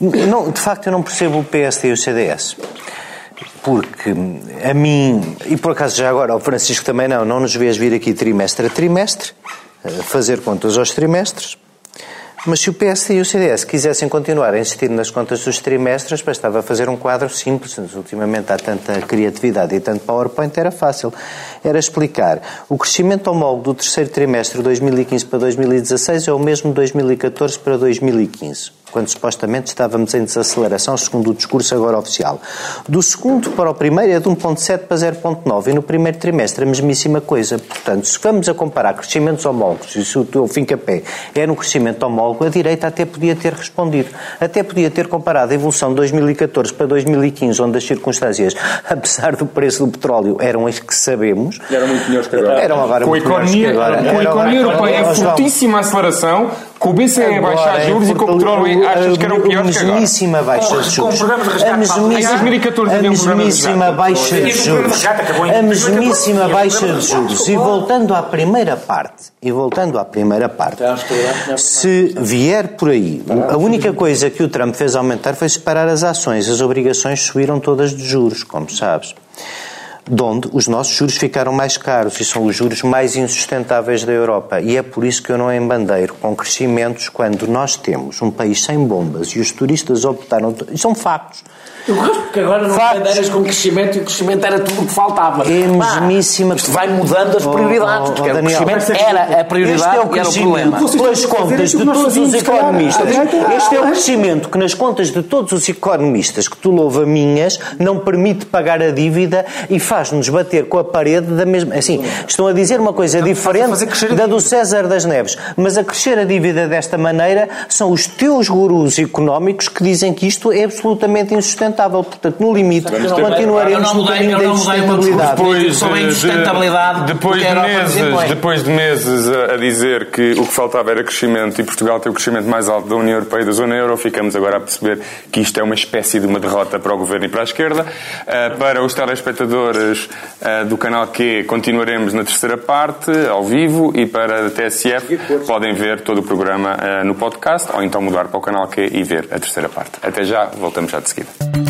B: Não, de facto, eu não percebo o PSD e o CDS. Porque a mim, e por acaso já agora ao Francisco também não, não nos vês vir aqui trimestre a trimestre, fazer contas aos trimestres, mas se o PSD e o CDS quisessem continuar a insistir nas contas dos trimestres, bastava fazer um quadro simples. Ultimamente há tanta criatividade e tanto PowerPoint, era fácil. Era explicar o crescimento homólogo do terceiro trimestre de 2015 para 2016 é o mesmo de 2014 para 2015 quando supostamente estávamos em desaceleração, segundo o discurso agora oficial. Do segundo para o primeiro é de 1,7 para 0,9 e no primeiro trimestre a mesmíssima coisa. Portanto, se vamos a comparar crescimentos homólogos e se o teu fim-capé é no crescimento homólogo, a direita até podia ter respondido. Até podia ter comparado a evolução de 2014 para 2015, onde as circunstâncias, apesar do preço do petróleo, eram as que sabemos.
A: Eram muito melhores que agora.
B: Eram agora
A: com a economia, Com a economia europeia em fortíssima aceleração, com o BCE a baixar juros e com o petróleo achas que eram piores que agora?
B: A mesmíssima baixa de juros. A mesmíssima baixa de juros. A mesmíssima baixa de juros. E voltando à primeira parte, e voltando à primeira parte, se vier por aí, a única coisa que o Trump fez aumentar foi separar as ações. As obrigações subiram todas de juros, como sabes de onde os nossos juros ficaram mais caros e são os juros mais insustentáveis da Europa. E é por isso que eu não embandeiro com crescimentos quando nós temos um país sem bombas e os turistas optaram. São factos.
C: Eu gosto porque agora não bandeiras com crescimento e o crescimento era tudo o que faltava.
B: É mesmíssima.
C: Isto vai mudando as prioridades. Oh, oh, oh, o crescimento era a prioridade este é o era o problema.
B: Pelas contas de todos os economistas. Este é o crescimento que nas contas de todos os economistas, que tu louva minhas, não permite pagar a dívida e faz-nos bater com a parede da mesma. Assim, estão a dizer uma coisa diferente da do César das Neves. Mas a crescer a dívida desta maneira são os teus gurus económicos que dizem que isto é absolutamente insustentável insustentável. Portanto, no limite, continuaremos no caminho da insustentabilidade.
C: Depois, sobre a insustentabilidade.
A: Depois de, meses, depois de meses a dizer que o que faltava era crescimento e Portugal tem o crescimento mais alto da União Europeia e da Zona Euro, ficamos agora a perceber que isto é uma espécie de uma derrota para o Governo e para a esquerda. Eh, para os telespectadores eh, do canal Q, continuaremos na terceira parte, ao vivo, e para a TSF podem ver todo o programa eh, no podcast ou então mudar para o canal Q e ver a terceira parte. Até já, voltamos já de seguida.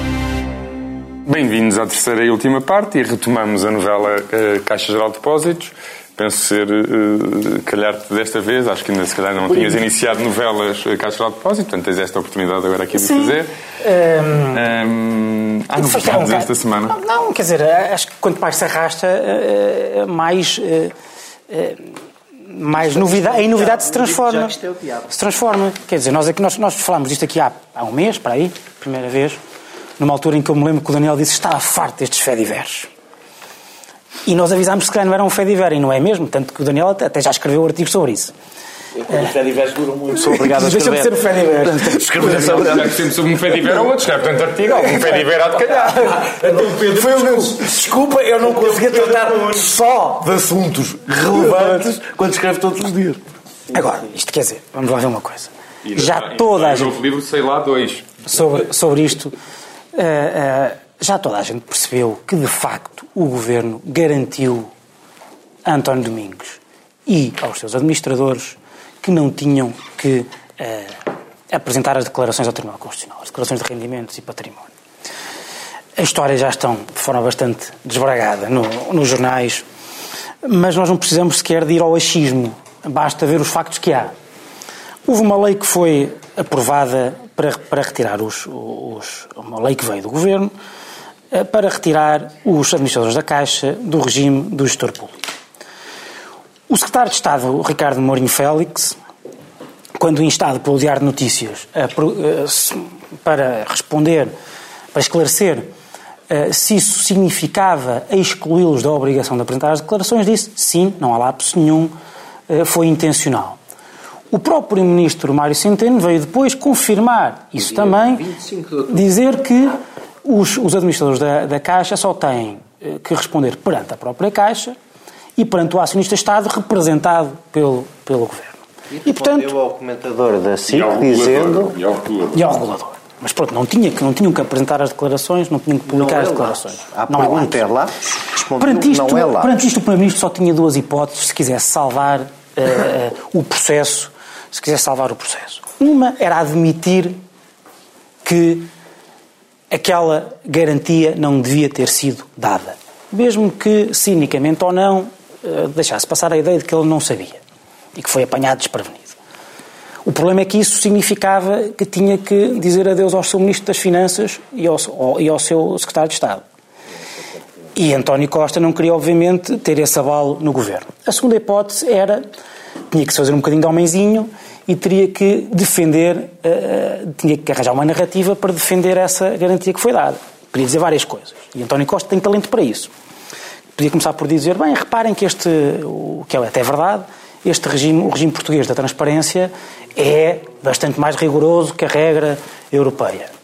A: Bem-vindos à terceira e última parte e retomamos a novela uh, Caixa Geral de Depósitos. Penso ser, uh, calhar-te desta vez, acho que ainda se calhar não Por tinhas iniciado novelas uh, Caixa Geral de Depósitos, portanto tens esta oportunidade agora aqui de Sim. fazer. Um... Um, há novidades esta semana?
D: Não, não, quer dizer, acho que quanto mais se arrasta, mais mais novidade, em novidade se transforma. Se transforma. Quer dizer, nós, aqui, nós, nós falámos disto aqui há, há um mês, para aí, primeira vez, numa altura em que eu me lembro que o Daniel disse que estava farto destes fediveres. E nós avisámos que se calhar não era um fediver, e não é mesmo, tanto que o Daniel até já escreveu um artigo sobre isso.
C: Os Fediveres duram muito, sou obrigado a
D: Deixa-me
C: escrever.
D: ser o Fediver.
C: Escrever sobre...
A: Escreve sempre sobre um Fediver ou outro, escreve tanto artigo, algum Fediver há de calhar.
C: Foi o meu. Desculpa, eu não conseguia tratar só de assuntos relevantes quando escrevo todos os dias.
D: Agora, isto quer dizer, vamos lá ver uma coisa. Já toda a gente,
A: livro, sei lá, dois.
D: sobre, sobre isto, já toda a gente percebeu que, de facto, o governo garantiu a António Domingos e aos seus administradores que não tinham que eh, apresentar as declarações ao Tribunal Constitucional, as declarações de rendimentos e património. As histórias já estão de forma bastante desbragada no, nos jornais, mas nós não precisamos sequer de ir ao achismo, basta ver os factos que há. Houve uma lei que foi aprovada para, para retirar os, os. Uma lei que veio do governo eh, para retirar os administradores da Caixa do regime do gestor público. O secretário de Estado, Ricardo Mourinho Félix, quando instado pelo Diário de Notícias eh, para responder, para esclarecer eh, se isso significava excluí-los da obrigação de apresentar as declarações, disse sim, não há lapso nenhum, foi intencional. O próprio Primeiro-Ministro Mário Centeno veio depois confirmar isso também, dizer que os, os administradores da, da Caixa só têm eh, que responder perante a própria Caixa e perante o acionista-Estado representado pelo, pelo Governo. E, portanto,
B: Eu ao comentador da SIC
A: E
B: dizendo.
A: e ao regulador.
D: e ao regulador. Mas pronto, não, tinha que, não tinham que apresentar as declarações, não tinham que publicar as declarações.
B: A
D: não é
B: pergunta é lá.
D: Perante isto,
B: não é lá.
D: perante isto, o Primeiro-Ministro só tinha duas hipóteses se quisesse salvar eh, eh, o processo, se quisesse salvar o processo. Uma era admitir que aquela garantia não devia ter sido dada. Mesmo que, cinicamente ou não, eh, deixasse passar a ideia de que ele não sabia e que foi apanhado desprevenido. O problema é que isso significava que tinha que dizer adeus ao seu Ministro das Finanças e ao, ao- e ao seu Secretário de Estado. E António Costa não queria, obviamente, ter esse avalo no governo. A segunda hipótese era, tinha que se fazer um bocadinho de homenzinho e teria que defender, eh, tinha que arranjar uma narrativa para defender essa garantia que foi dada. Podia dizer várias coisas. E António Costa tem talento para isso. Podia começar por dizer, bem, reparem que este, o que é até verdade, este regime, o regime português da transparência é bastante mais rigoroso que a regra europeia.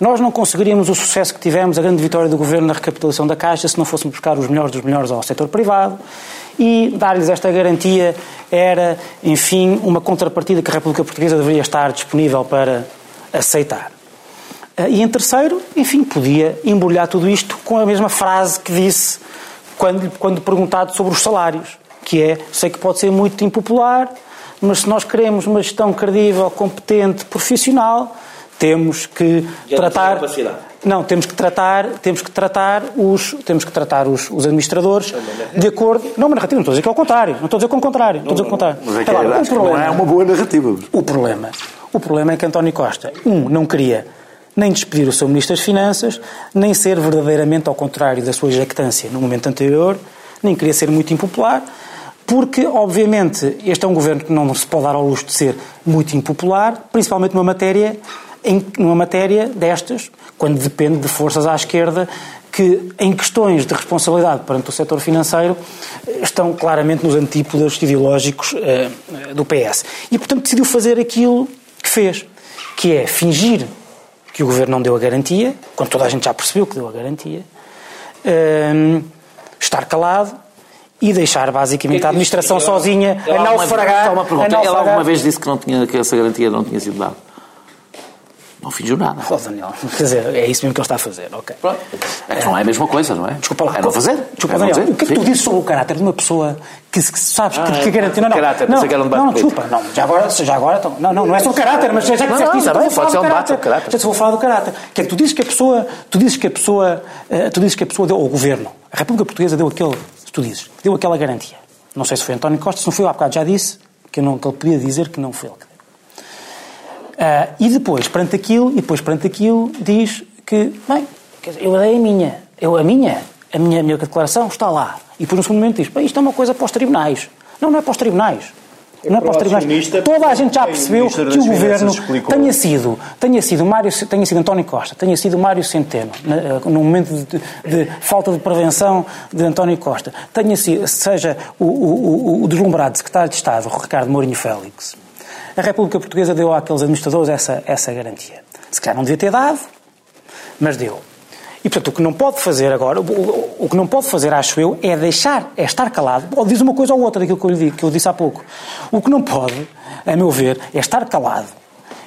D: Nós não conseguiríamos o sucesso que tivemos, a grande vitória do Governo na recapitalização da Caixa, se não fôssemos buscar os melhores dos melhores ao setor privado e dar-lhes esta garantia era, enfim, uma contrapartida que a República Portuguesa deveria estar disponível para aceitar. Ah, E em terceiro, enfim, podia embrulhar tudo isto com a mesma frase que disse quando, quando perguntado sobre os salários, que é, sei que pode ser muito impopular, mas se nós queremos uma gestão credível, competente, profissional, temos que
C: Já
D: tratar
C: não
D: não, temos que tratar, temos que tratar os, temos que tratar os, os administradores de acordo. Não, uma narrativa, não estou a dizer que é o contrário. Não estou a dizer que é o contrário. Estou a dizer que é o contrário.
C: Mas é que
D: Agora, o
C: acho que não
D: problema-
C: é uma boa narrativa.
D: o problema, o problema é que António Costa, um, não queria nem despedir o seu Ministro das Finanças, nem ser verdadeiramente ao contrário da sua jactância no momento anterior, nem queria ser muito impopular, porque, obviamente, este é um governo que não se pode dar ao luxo de ser muito impopular, principalmente numa matéria, em, numa matéria destas, quando depende de forças à esquerda que, em questões de responsabilidade perante o setor financeiro, estão claramente nos antípodas ideológicos eh, do PS. E, portanto, decidiu fazer aquilo que fez, que é fingir que o governo não deu a garantia, quando toda a gente já percebeu que deu a garantia, eh, estar calado e deixar basicamente a administração sozinha a naufragar.
C: Só uma pergunta.
D: a
C: Ele alguma
D: naufragar.
C: vez disse que, não tinha, que essa garantia não tinha sido dada? Não fingiu nada.
D: Oh, Daniel, quer dizer, é isso mesmo que ele está a fazer, ok.
C: Pronto. É que não é a mesma coisa, não é?
D: Desculpa lá.
C: É não fazer.
D: Desculpa,
C: é não
D: Daniel.
C: fazer.
D: O que é que tu dizes sobre o caráter de uma pessoa que, que sabes que,
C: Ah,
D: que garante. Não, não.
C: caráter,
D: não,
C: que debate
D: não,
C: político.
D: desculpa. Não, já agora, já agora então, não, não, não é sobre o caráter, mas já que
C: Não,
D: disseste
C: não,
D: isso, vou falar
C: pode ser um debate caráter.
D: Já te vou falar do caráter. Que é que tu dizes que a pessoa, tu dizes que a pessoa, eh, tu dizes que a pessoa deu, ou o governo, a República Portuguesa deu aquele, tu dizes, deu aquela garantia. Não sei se foi António Costa, se não foi, há bocado já disse que, não, que ele podia dizer que não foi ele Ah, e depois, perante aquilo, e depois perante aquilo, diz que, bem, dizer, eu dei a minha, eu a minha, a minha, a minha declaração está lá. E depois no segundo momento diz, bem, isto é uma coisa para os tribunais. Não, não é para os tribunais. Não é para os tribunais. Toda a gente já percebeu que o governo tenha sido, tenha sido Mário, tenha sido António Costa, tenha sido Mário Centeno, eh, no momento de, de falta de prevenção de António Costa, tenha sido, seja o, o, o deslumbrado secretário de Estado, Ricardo Mourinho Félix. A República Portuguesa deu àqueles administradores essa, essa garantia. Se calhar não devia ter dado, mas deu. E, portanto, o que não pode fazer agora, o, o que não pode fazer, acho eu, é deixar, é estar calado, ou diz uma coisa ou outra daquilo que eu, que eu disse há pouco. O que não pode, a meu ver, é estar calado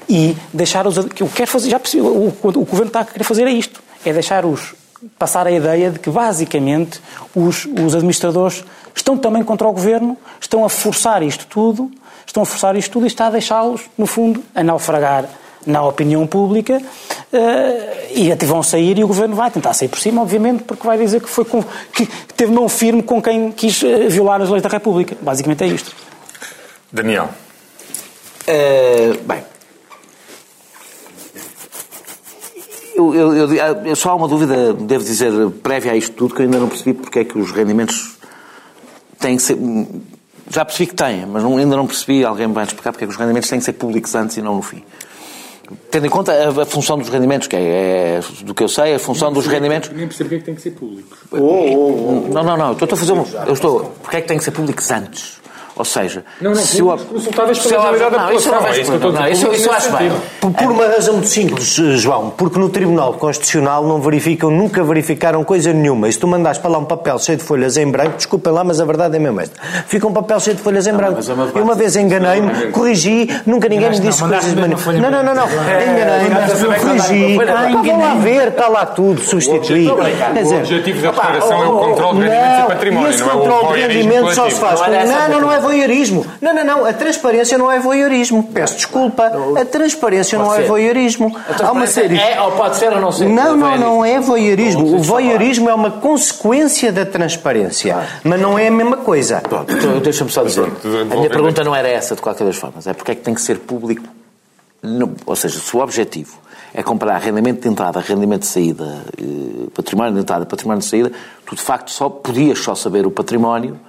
D: e deixar os. que eu quero fazer, já o, o, o governo está a querer fazer é isto, é deixar os. passar a ideia de que, basicamente, os, os administradores estão também contra o governo, estão a forçar isto tudo, estão a forçar isto tudo e está a deixá-los, no fundo, a naufragar na opinião pública uh, e até vão sair e o governo vai tentar sair por cima, obviamente, porque vai dizer que, foi com, que teve mão firme com quem quis uh, violar as leis da República. Basicamente é isto.
A: Daniel.
C: Uh, bem. Eu, eu, eu, eu, só há uma dúvida, devo dizer, prévia a isto tudo, que eu ainda não percebi porque é que os rendimentos têm que ser. Já percebi que têm, mas não, ainda não percebi, alguém vai explicar porque é que os rendimentos têm que ser públicos antes e não no fim. Tendo em conta a, a, função dos rendimentos, que é, é, do que eu sei, a função dos rendimentos.
A: Nem porque é que tem que ser público.
C: Oh, oh, oh. Não, não, não, eu estou a fazer um. Eu estou. Porque é que tem que ser públicos antes? Ou seja,
A: não, não,
C: se
A: o consultáveis pela da população.
C: É isso eu Isso, acho bem.
B: Por, por uma razão muito simples, João. Porque no Tribunal Constitucional não verificam, nunca verificaram coisa nenhuma. E se tu mandares para lá um papel cheio de folhas em branco, desculpem lá, mas a verdade é mesmo esta. Fica um papel cheio de folhas em branco. É Eu uma vez enganei-me, corrigi, nunca ninguém me disse coisas de maneira. Não, não, não, não. Enganei-me, corrigi. Vão lá ver, está lá tudo, substituí.
A: O objetivo da declaração é o controle de rendimentos e património.
B: Esse controle de rendimentos só se faz. Não, não, não é voyeurismo. Não, não, não. A transparência não é voyeurismo. Peço desculpa. A transparência não é voyeurismo.
C: Há uma série. É ou pode ser ou não ser?
B: Não, não, não é voyeurismo. O voyeurismo é uma consequência da transparência. Mas não é a mesma coisa.
C: Pronto, então deixa-me só dizer. A minha pergunta não era essa, de qualquer das formas. É porque é que tem que ser público. Ou seja, se o objetivo é comparar rendimento de entrada, rendimento de saída, eh, património de entrada, património de saída, tu de facto só podias só saber o património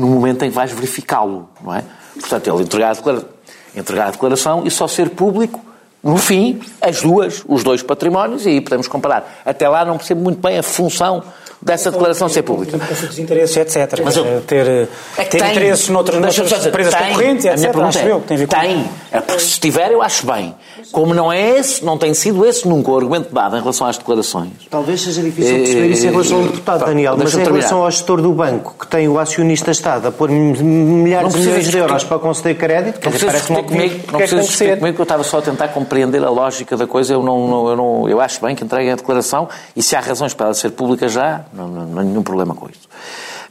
C: no momento em que vais verificá-lo, não é? Portanto, ele entregar a, declaração, entregar a declaração e só ser público, no fim, as duas, os dois patrimónios, e aí podemos comparar. Até lá não percebo muito bem a função dessa declaração ser pública.
D: Conflitos de interesses, etc. Mas eu, ter, é ter tem, interesses noutras, noutras empresas tem, concorrentes, etc. A minha pergunta é,
C: eu, tem, tem. É porque se tiver, eu acho bem. Como não é esse, não tem sido esse nunca o argumento dado em relação às declarações.
B: Talvez seja difícil perceber isso em relação ao deputado, Daniel, mas em relação ao gestor do banco, que tem o acionista Estado a pôr milhares de milhões de euros para conceder crédito,
C: não precisa discutir comigo, não precisa discutir comigo, que eu estava só a tentar compreender a lógica da coisa. Eu, não, não, eu, não, eu acho bem que entreguem a declaração e se há razões para ela ser pública já, não, não, não há nenhum problema com isso.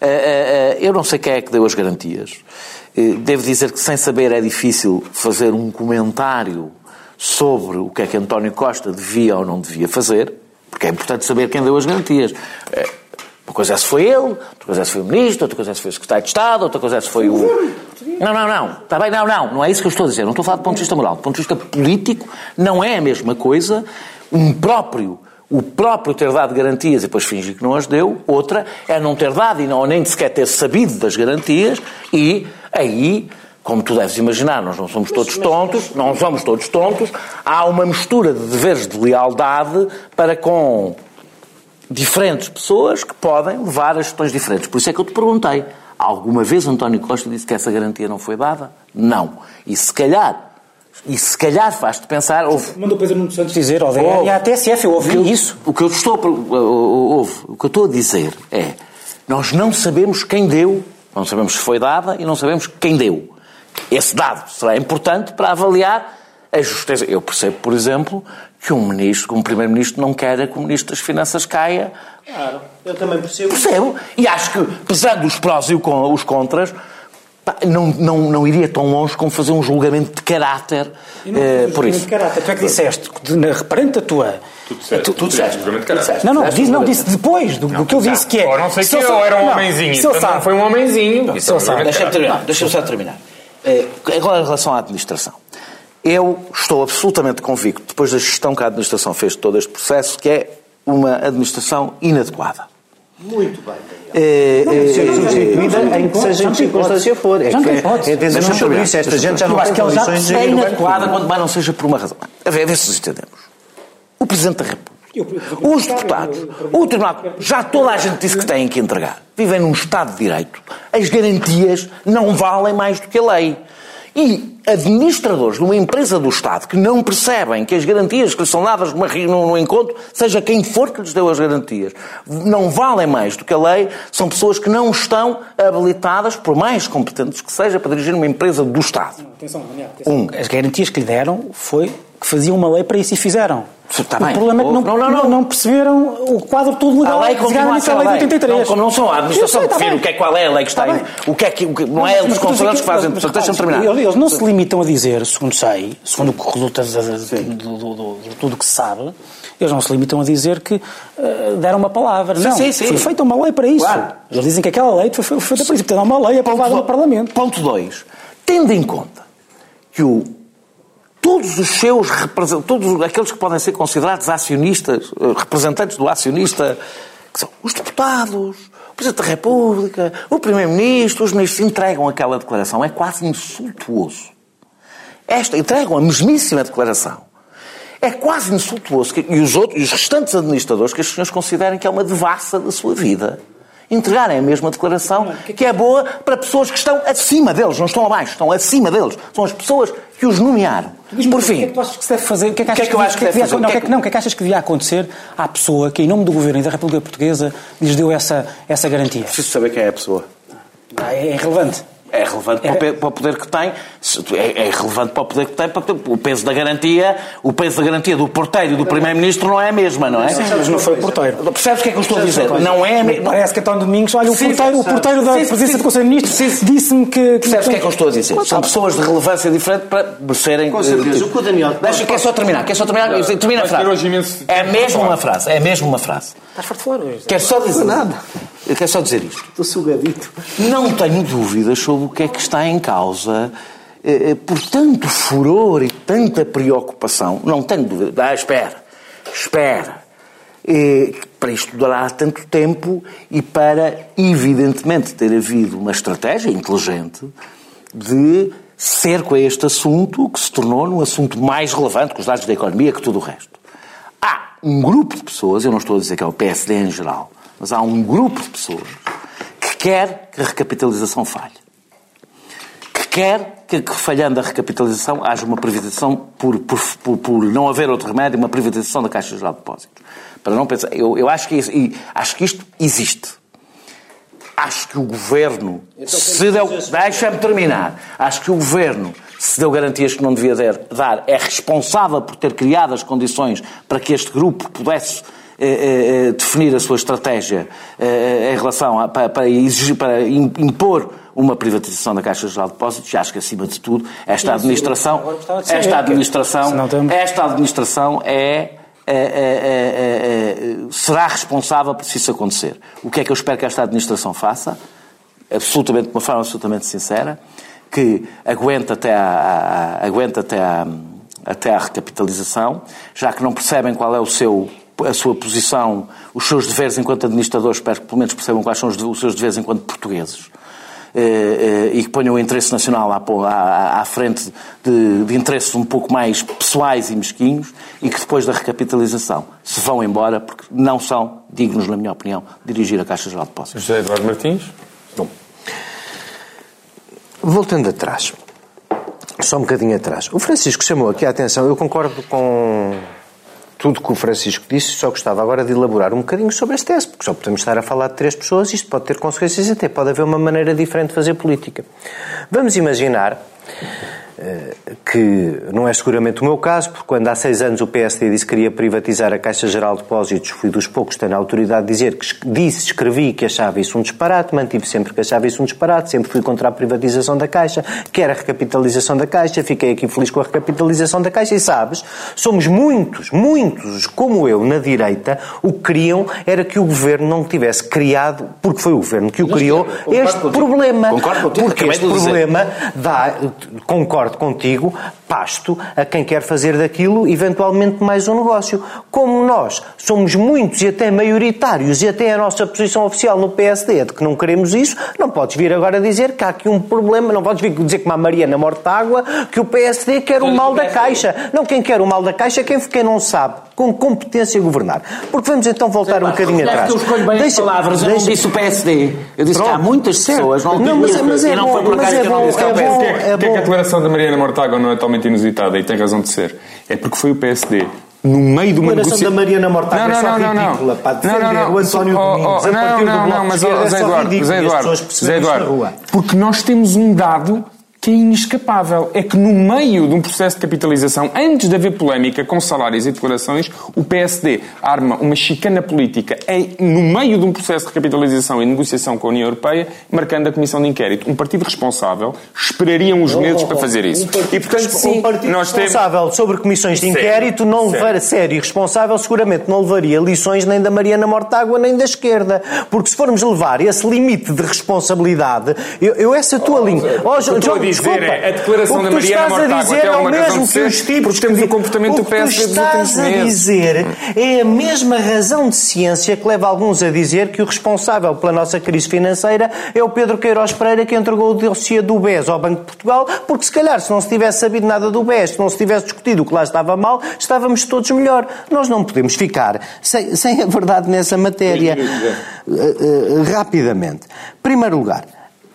C: Eh, eh, eh, eu não sei quem é que deu as garantias. Devo dizer que sem saber é difícil fazer um comentário sobre o que é que António Costa devia ou não devia fazer, porque é importante saber quem deu as garantias. Uma coisa é se foi ele, outra coisa é se foi o ministro, outra coisa é se foi o secretário de Estado, outra coisa é se foi o. Não, não, não. Está bem, não, não. Não é isso que eu estou a dizer. Não estou a falar do ponto de vista moral. Do ponto de vista político, não é a mesma coisa um próprio o próprio ter dado garantias e depois fingir que não as deu, outra é não ter dado e não, nem sequer ter sabido das garantias e aí, como tu deves imaginar, nós não somos todos tontos, não somos todos tontos, há uma mistura de deveres de lealdade para com diferentes pessoas que podem levar a gestões diferentes. Por isso é que eu te perguntei, alguma vez António Costa disse que essa garantia não foi dada? Não. E se calhar e se calhar faz-te pensar. Houve...
D: Mandou Pedro Nuno Santos dizer ao DEA e à TSF, eu ouvi isso.
C: O que eu estou ouve, o que eu estou a dizer é nós não sabemos quem deu, não sabemos se foi dada e não sabemos quem deu. Esse dado será importante para avaliar a justiça. Eu percebo, por exemplo, que um ministro, um primeiro-ministro, não quer que o ministro das Finanças caia.
B: Claro, eu também percebo.
C: Percebo. E acho que, pesando os prós e os contras, não, não, não iria tão longe como fazer um julgamento de caráter
D: eh, por isso. De caráter. Tu é que disseste, perante a tua.
A: Tu disseste, tu, tu disseste, julgamento de caráter.
D: Não, não, disse, não, disse depois do, não, do que eu disse que é.
A: Ou não sei que ou era um não, homenzinho. Se então não foi um homenzinho.
C: Se Deixa-me terminar. Deixa-me só terminar. Eh, agora, em relação à administração. Eu estou absolutamente convicto, depois da gestão que a administração fez de todo este processo, que é uma administração inadequada.
B: Muito bem. É, ser substituída em que seja em circunstância for. É que entendemos sobre isso. Esta gente já não tem condições de
C: É inadequada quando mais não seja por uma razão. A ver, a ver se nos entendemos. O Presidente da República os deputados, o Tribunal, já toda a gente disse que têm que entregar. Vivem num Estado de Direito. As garantias não valem mais do que a lei. E administradores de uma empresa do Estado que não percebem que as garantias que lhes são dadas no, no encontro, seja quem for que lhes deu as garantias, não valem mais do que a lei, são pessoas que não estão habilitadas, por mais competentes que seja, para dirigir uma empresa do Estado.
D: Atenção, atenção. Um. As garantias que lhe deram foi que faziam uma lei para isso e fizeram. Está o bem. problema é que não, não, não, não, não perceberam o quadro todo legal.
C: A lei continua a ser a lei de 83. Não, como não são a administração que define o que é qual é a lei que está, está aí. O que é que, não é os conselheiros que fazem. Portanto, deixa-me terminar.
D: Eles não se limitam a dizer, segundo sei, segundo o que resulta de tudo que se sabe, eles não se limitam a dizer que uh, deram uma palavra. Sim, não, sim, sim. foi feita uma lei para isso. Claro. Eles dizem que aquela lei foi feita para isso. Portanto, há uma lei aprovada no Parlamento.
C: Ponto 2. Tendo em conta que o todos os seus todos aqueles que podem ser considerados acionistas, eh, representantes do acionista, que são os deputados, o Presidente da República, o Primeiro-Ministro, os ministros entregam aquela declaração. É quase insultuoso. Esta, entregam a mesmíssima declaração. É quase insultuoso que, e os outros, os restantes administradores, que as senhores considerem que é uma devassa da sua vida entregarem a mesma declaração, que é boa para pessoas que estão acima deles, não estão abaixo, estão acima deles. São as pessoas que os nomearam. Por fim. O
D: que é que tu achas que se deve fazer? O que é que achas que, eu acho que, devia Não, o que é que achas que devia acontecer à pessoa que, em nome do governo e da República Portuguesa, lhes deu essa, essa garantia?
C: Preciso saber quem é a pessoa.
D: É irrelevante
C: é relevante é. Para, o, poder que tem, é, é, relevante para o poder que tem, para o peso da garantia, o peso da garantia do porteiro e do primeiro-ministro não é a mesma, não é?
D: Sim, mas não foi o porteiro.
C: Percebes o que é que eu estou a dizer? Não é a
D: mesma. Parece que António Domingos, olha, o sim, porteiro, o porteiro da presidência do Conselho de Ministros disse-me que...
C: Percebes o que é que eu estou a dizer? São pessoas de relevância diferente para merecerem...
B: Com certeza. O que o Daniel...
C: Deixa, quer só terminar, quer só terminar, termina a frase. É mesmo uma frase, é mesmo uma frase.
D: Estás forte fora hoje.
C: Quer só dizer... Nada. Eu quero só dizer isto.
B: Estou sugadito.
C: Não tenho dúvidas sobre o que é que está em causa. Eh, eh, por tanto furor e tanta preocupação, não tenho dúvida. Ah, espera, espera. Eh, para isto durará tanto tempo e para, evidentemente, ter havido uma estratégia inteligente de cerco a este assunto que se tornou num assunto mais relevante com os dados da economia que tudo o resto. Há um grupo de pessoas, eu não estou a dizer que é o PSD em geral, mas há um grupo de pessoas que quer que a recapitalização falhe. Que quer que, que falhando a recapitalização, haja uma privatização, por, por, por, por, não haver outro remédio, uma privatização da Caixa Geral de Depósitos. Para não pensar, eu, eu acho, que isso, acho que isto existe. Acho que o governo então, se deu. Deixa-me terminar. Acho que o governo se deu garantias que não devia dar, é responsável por ter criado as condições para que este grupo pudesse eh, eh, eh, definir a sua estratégia em relação a, para, para, exigir, para impor uma privatização da Caixa Geral de Depósitos, acho que acima de tudo esta administração, esta administração, esta administração é, é, é, será responsável por isso acontecer. O que é que eu espero que esta administração faça? Absolutamente, de uma forma absolutamente sincera, que aguente até a, a aguente até a, até a recapitalização, já que não percebem qual é o seu a sua posição, os seus deveres enquanto administradores, espero que pelo menos percebam quais são os seus deveres enquanto portugueses. Eh, eh, e que ponham o interesse nacional à, à, à frente de, de, interesses um pouco mais pessoais e mesquinhos e que depois da recapitalização se vão embora porque não são dignos, na minha opinião, de dirigir a Caixa Geral de Depósitos.
A: José Eduardo Martins?
B: Bom. Voltando atrás, só um bocadinho atrás. O Francisco chamou aqui a atenção, eu concordo com tudo que o Francisco disse, só gostava agora de elaborar um bocadinho sobre este teste, porque só podemos estar a falar de três pessoas, isto pode ter consequências até pode haver uma maneira diferente de fazer política. Vamos imaginar que não é seguramente o meu caso, porque quando há seis anos o PSD disse que queria privatizar a Caixa Geral de Depósitos, fui dos poucos que tenho a autoridade de dizer que disse, escrevi que achava isso um disparate, mantive sempre que achava isso um disparate, sempre fui contra a privatização da Caixa, quer a recapitalização da Caixa, fiquei aqui feliz com a recapitalização da Caixa e sabes, somos muitos, muitos, como eu, na direita, o que queriam era que o Governo não tivesse criado, porque foi o Governo que o criou, este problema. Concordo contigo, porque este problema dá, concordo concordo contigo, pasto a quem quer fazer daquilo eventualmente mais um negócio. Como nós somos muitos e até maioritários e até a nossa posição oficial no PSD é de que não queremos isso, não podes vir agora dizer que há aqui um problema, não podes vir dizer que uma Mariana Mortágua que o PSD quer o mal da Caixa. Não, quem quer o mal da Caixa é quem, quem não sabe com competência governar. Porque vamos então voltar um bocadinho atrás.
C: Eu escolho bem deixa, as palavras, eu não disse o PSD. Eu disse Pronto, que há muitas pessoas, não, não mas, mas é, é não foi por acaso é que eu não disse. É bom, é,
A: é, é, que a declaração da Mariana Mortágua não é totalmente inusitada e tem razão de ser. É porque foi o PSD no meio de uma
B: negociação... da Mariana Mortágua
A: não, não,
B: é
A: não, não,
B: ridícula, não, não, não.
A: o
B: António oh,
A: oh, Domingos, não, não, não, mas, oh, Zé Eduardo, Zé Eduardo, Zé Eduardo, porque nós temos um dado que é inescapável. É que no meio de um processo de capitalização, antes de haver polémica com salários e declarações, o PSD arma uma chicana política em, no meio de um processo de capitalização e negociação com a União Europeia, marcando a Comissão de Inquérito. Um partido responsável esperaria uns meses oh, oh, para fazer isso.
B: Um e, portanto, sim, um partido responsável temos... sobre comissões de inquérito sério, não levar a sério e responsável seguramente não levaria lições nem da Mariana Mortágua nem da esquerda. Porque se formos levar esse limite de responsabilidade, eu, eu essa tua oh, linha...
A: Dizer é a declaração da Mariana Mortágua
B: é
A: uma
B: razão de ser,
A: porque temos o comportamento do
B: PS dos últimos meses. O que estás a dizer é a mesma razão de ciência que leva alguns a dizer que o responsável pela nossa crise financeira é o Pedro Queiroz Pereira que entregou o dossiê do BES ao Banco de Portugal, porque se calhar se não se tivesse sabido nada do BES, se não se tivesse discutido o que lá estava mal, estávamos todos melhor. Nós não podemos ficar sem, sem a verdade nessa matéria. Uh, uh, rapidamente. Primeiro lugar,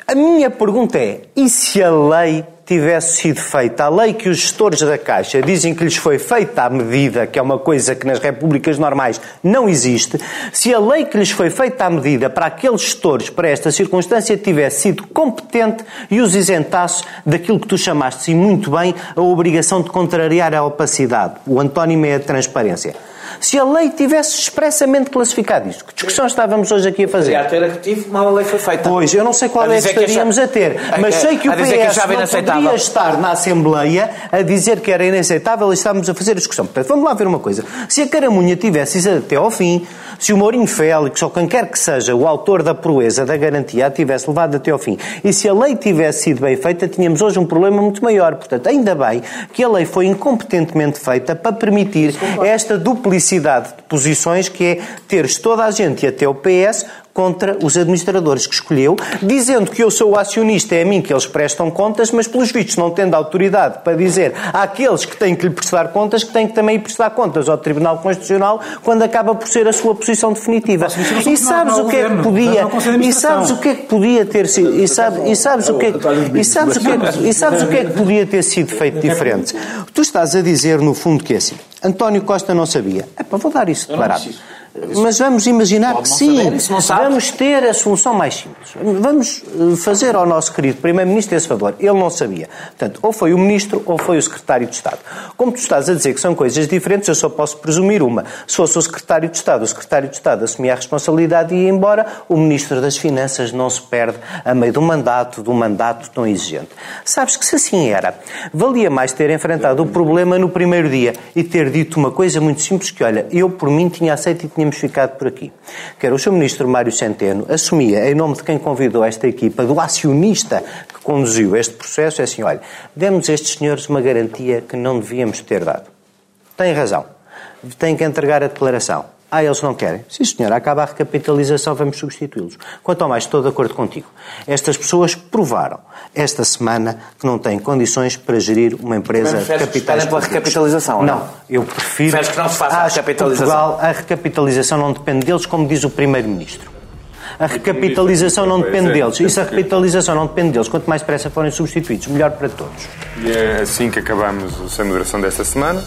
B: a minha pergunta é: e se a lei tivesse sido feita, a lei que os gestores da Caixa dizem que lhes foi feita à medida, que é uma coisa que nas repúblicas normais não existe, se a lei que lhes foi feita à medida para aqueles gestores, para esta circunstância, tivesse sido competente e os isentasse daquilo que tu chamaste, e muito bem, a obrigação de contrariar a opacidade, o antónimo é a transparência se a lei tivesse expressamente classificado isto. Que discussão estávamos hoje aqui a fazer?
C: Podia ter activo, mal a lei foi feita.
B: Pois, eu não sei qual a é que estaríamos a ter, mas sei que o PS não poderia estar na Assembleia a dizer que era inaceitável e estávamos a fazer a discussão. Portanto, vamos lá ver uma coisa. Se a Caramunha tivesse isso até ao fim, se o Mourinho Félix ou quem quer que seja o autor da proeza, da garantia, a tivesse levado até ao fim, e se a lei tivesse sido bem feita, tínhamos hoje um problema muito maior. Portanto, ainda bem que a lei foi incompetentemente feita para permitir esta duplicidade de posições que é teres toda a gente e até o PS contra os administradores que escolheu, dizendo que eu sou o acionista, é a mim que eles prestam contas, mas pelos vistos não tendo autoridade para dizer àqueles que têm que lhe prestar contas que têm que também prestar contas ao Tribunal Constitucional quando acaba por ser a sua posição definitiva. E sabes o que é que podia e sabes o que é que podia ter sido e sabes e sabes o que é e sabes o que é, e sabes o que é que podia ter sido feito diferente. Tu estás a dizer no fundo que é assim. António Costa não sabia. É para vou dar isso de barato. Mas vamos imaginar que sim, vamos ter a solução mais simples. Vamos eh, fazer ao nosso querido Primeiro-Ministro esse favor. Ele não sabia. Portanto, ou foi o Ministro ou foi o Secretário de Estado. Como tu estás a dizer que são coisas diferentes, eu só posso presumir uma. Se fosse o Secretário de Estado, o Secretário de Estado assumia a responsabilidade e ia embora, o Ministro das Finanças não se perde a meio um mandato, um mandato tão exigente. Sabes que se assim era, valia mais ter enfrentado o problema no primeiro dia e ter dito uma coisa muito simples que, olha, eu por mim tinha aceito e tinha tínhamos ficado por aqui. Que era o Sr. Ministro Mário Centeno assumia, em nome de quem convidou esta equipa, do acionista que conduziu este processo, é assim, olha, demos a estes senhores uma garantia que não devíamos ter dado. Tem razão. Tem que entregar a declaração. Ah, eles não querem. Sim, senhor, acaba a recapitalização, vamos substituí-los. Quanto ao mais, estou de acordo contigo. Estas pessoas provaram esta semana que não têm condições para gerir uma empresa de capitais.
C: pela recapitalização?
B: Não, não, eu prefiro.
C: Preferes que não se faça a recapitalização?
B: Portugal, a recapitalização não depende deles, como diz o Primeiro-Ministro. A recapitalização não depende deles. E se a recapitalização não depende deles, quanto mais depressa forem substituídos, melhor para todos.
A: E é assim que acabamos o Sem Moderação desta semana.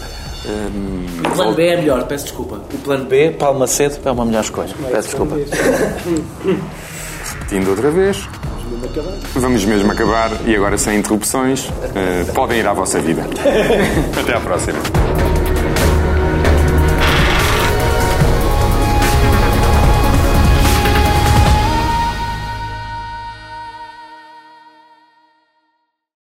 C: O plano B é melhor, peço desculpa. O plano B, Palma cedo, é uma melhor escolha. Peço desculpa.
A: Repetindo outra vez. Vamos mesmo acabar e agora sem interrupções. Uh, podem ir à vossa vida. Até à próxima.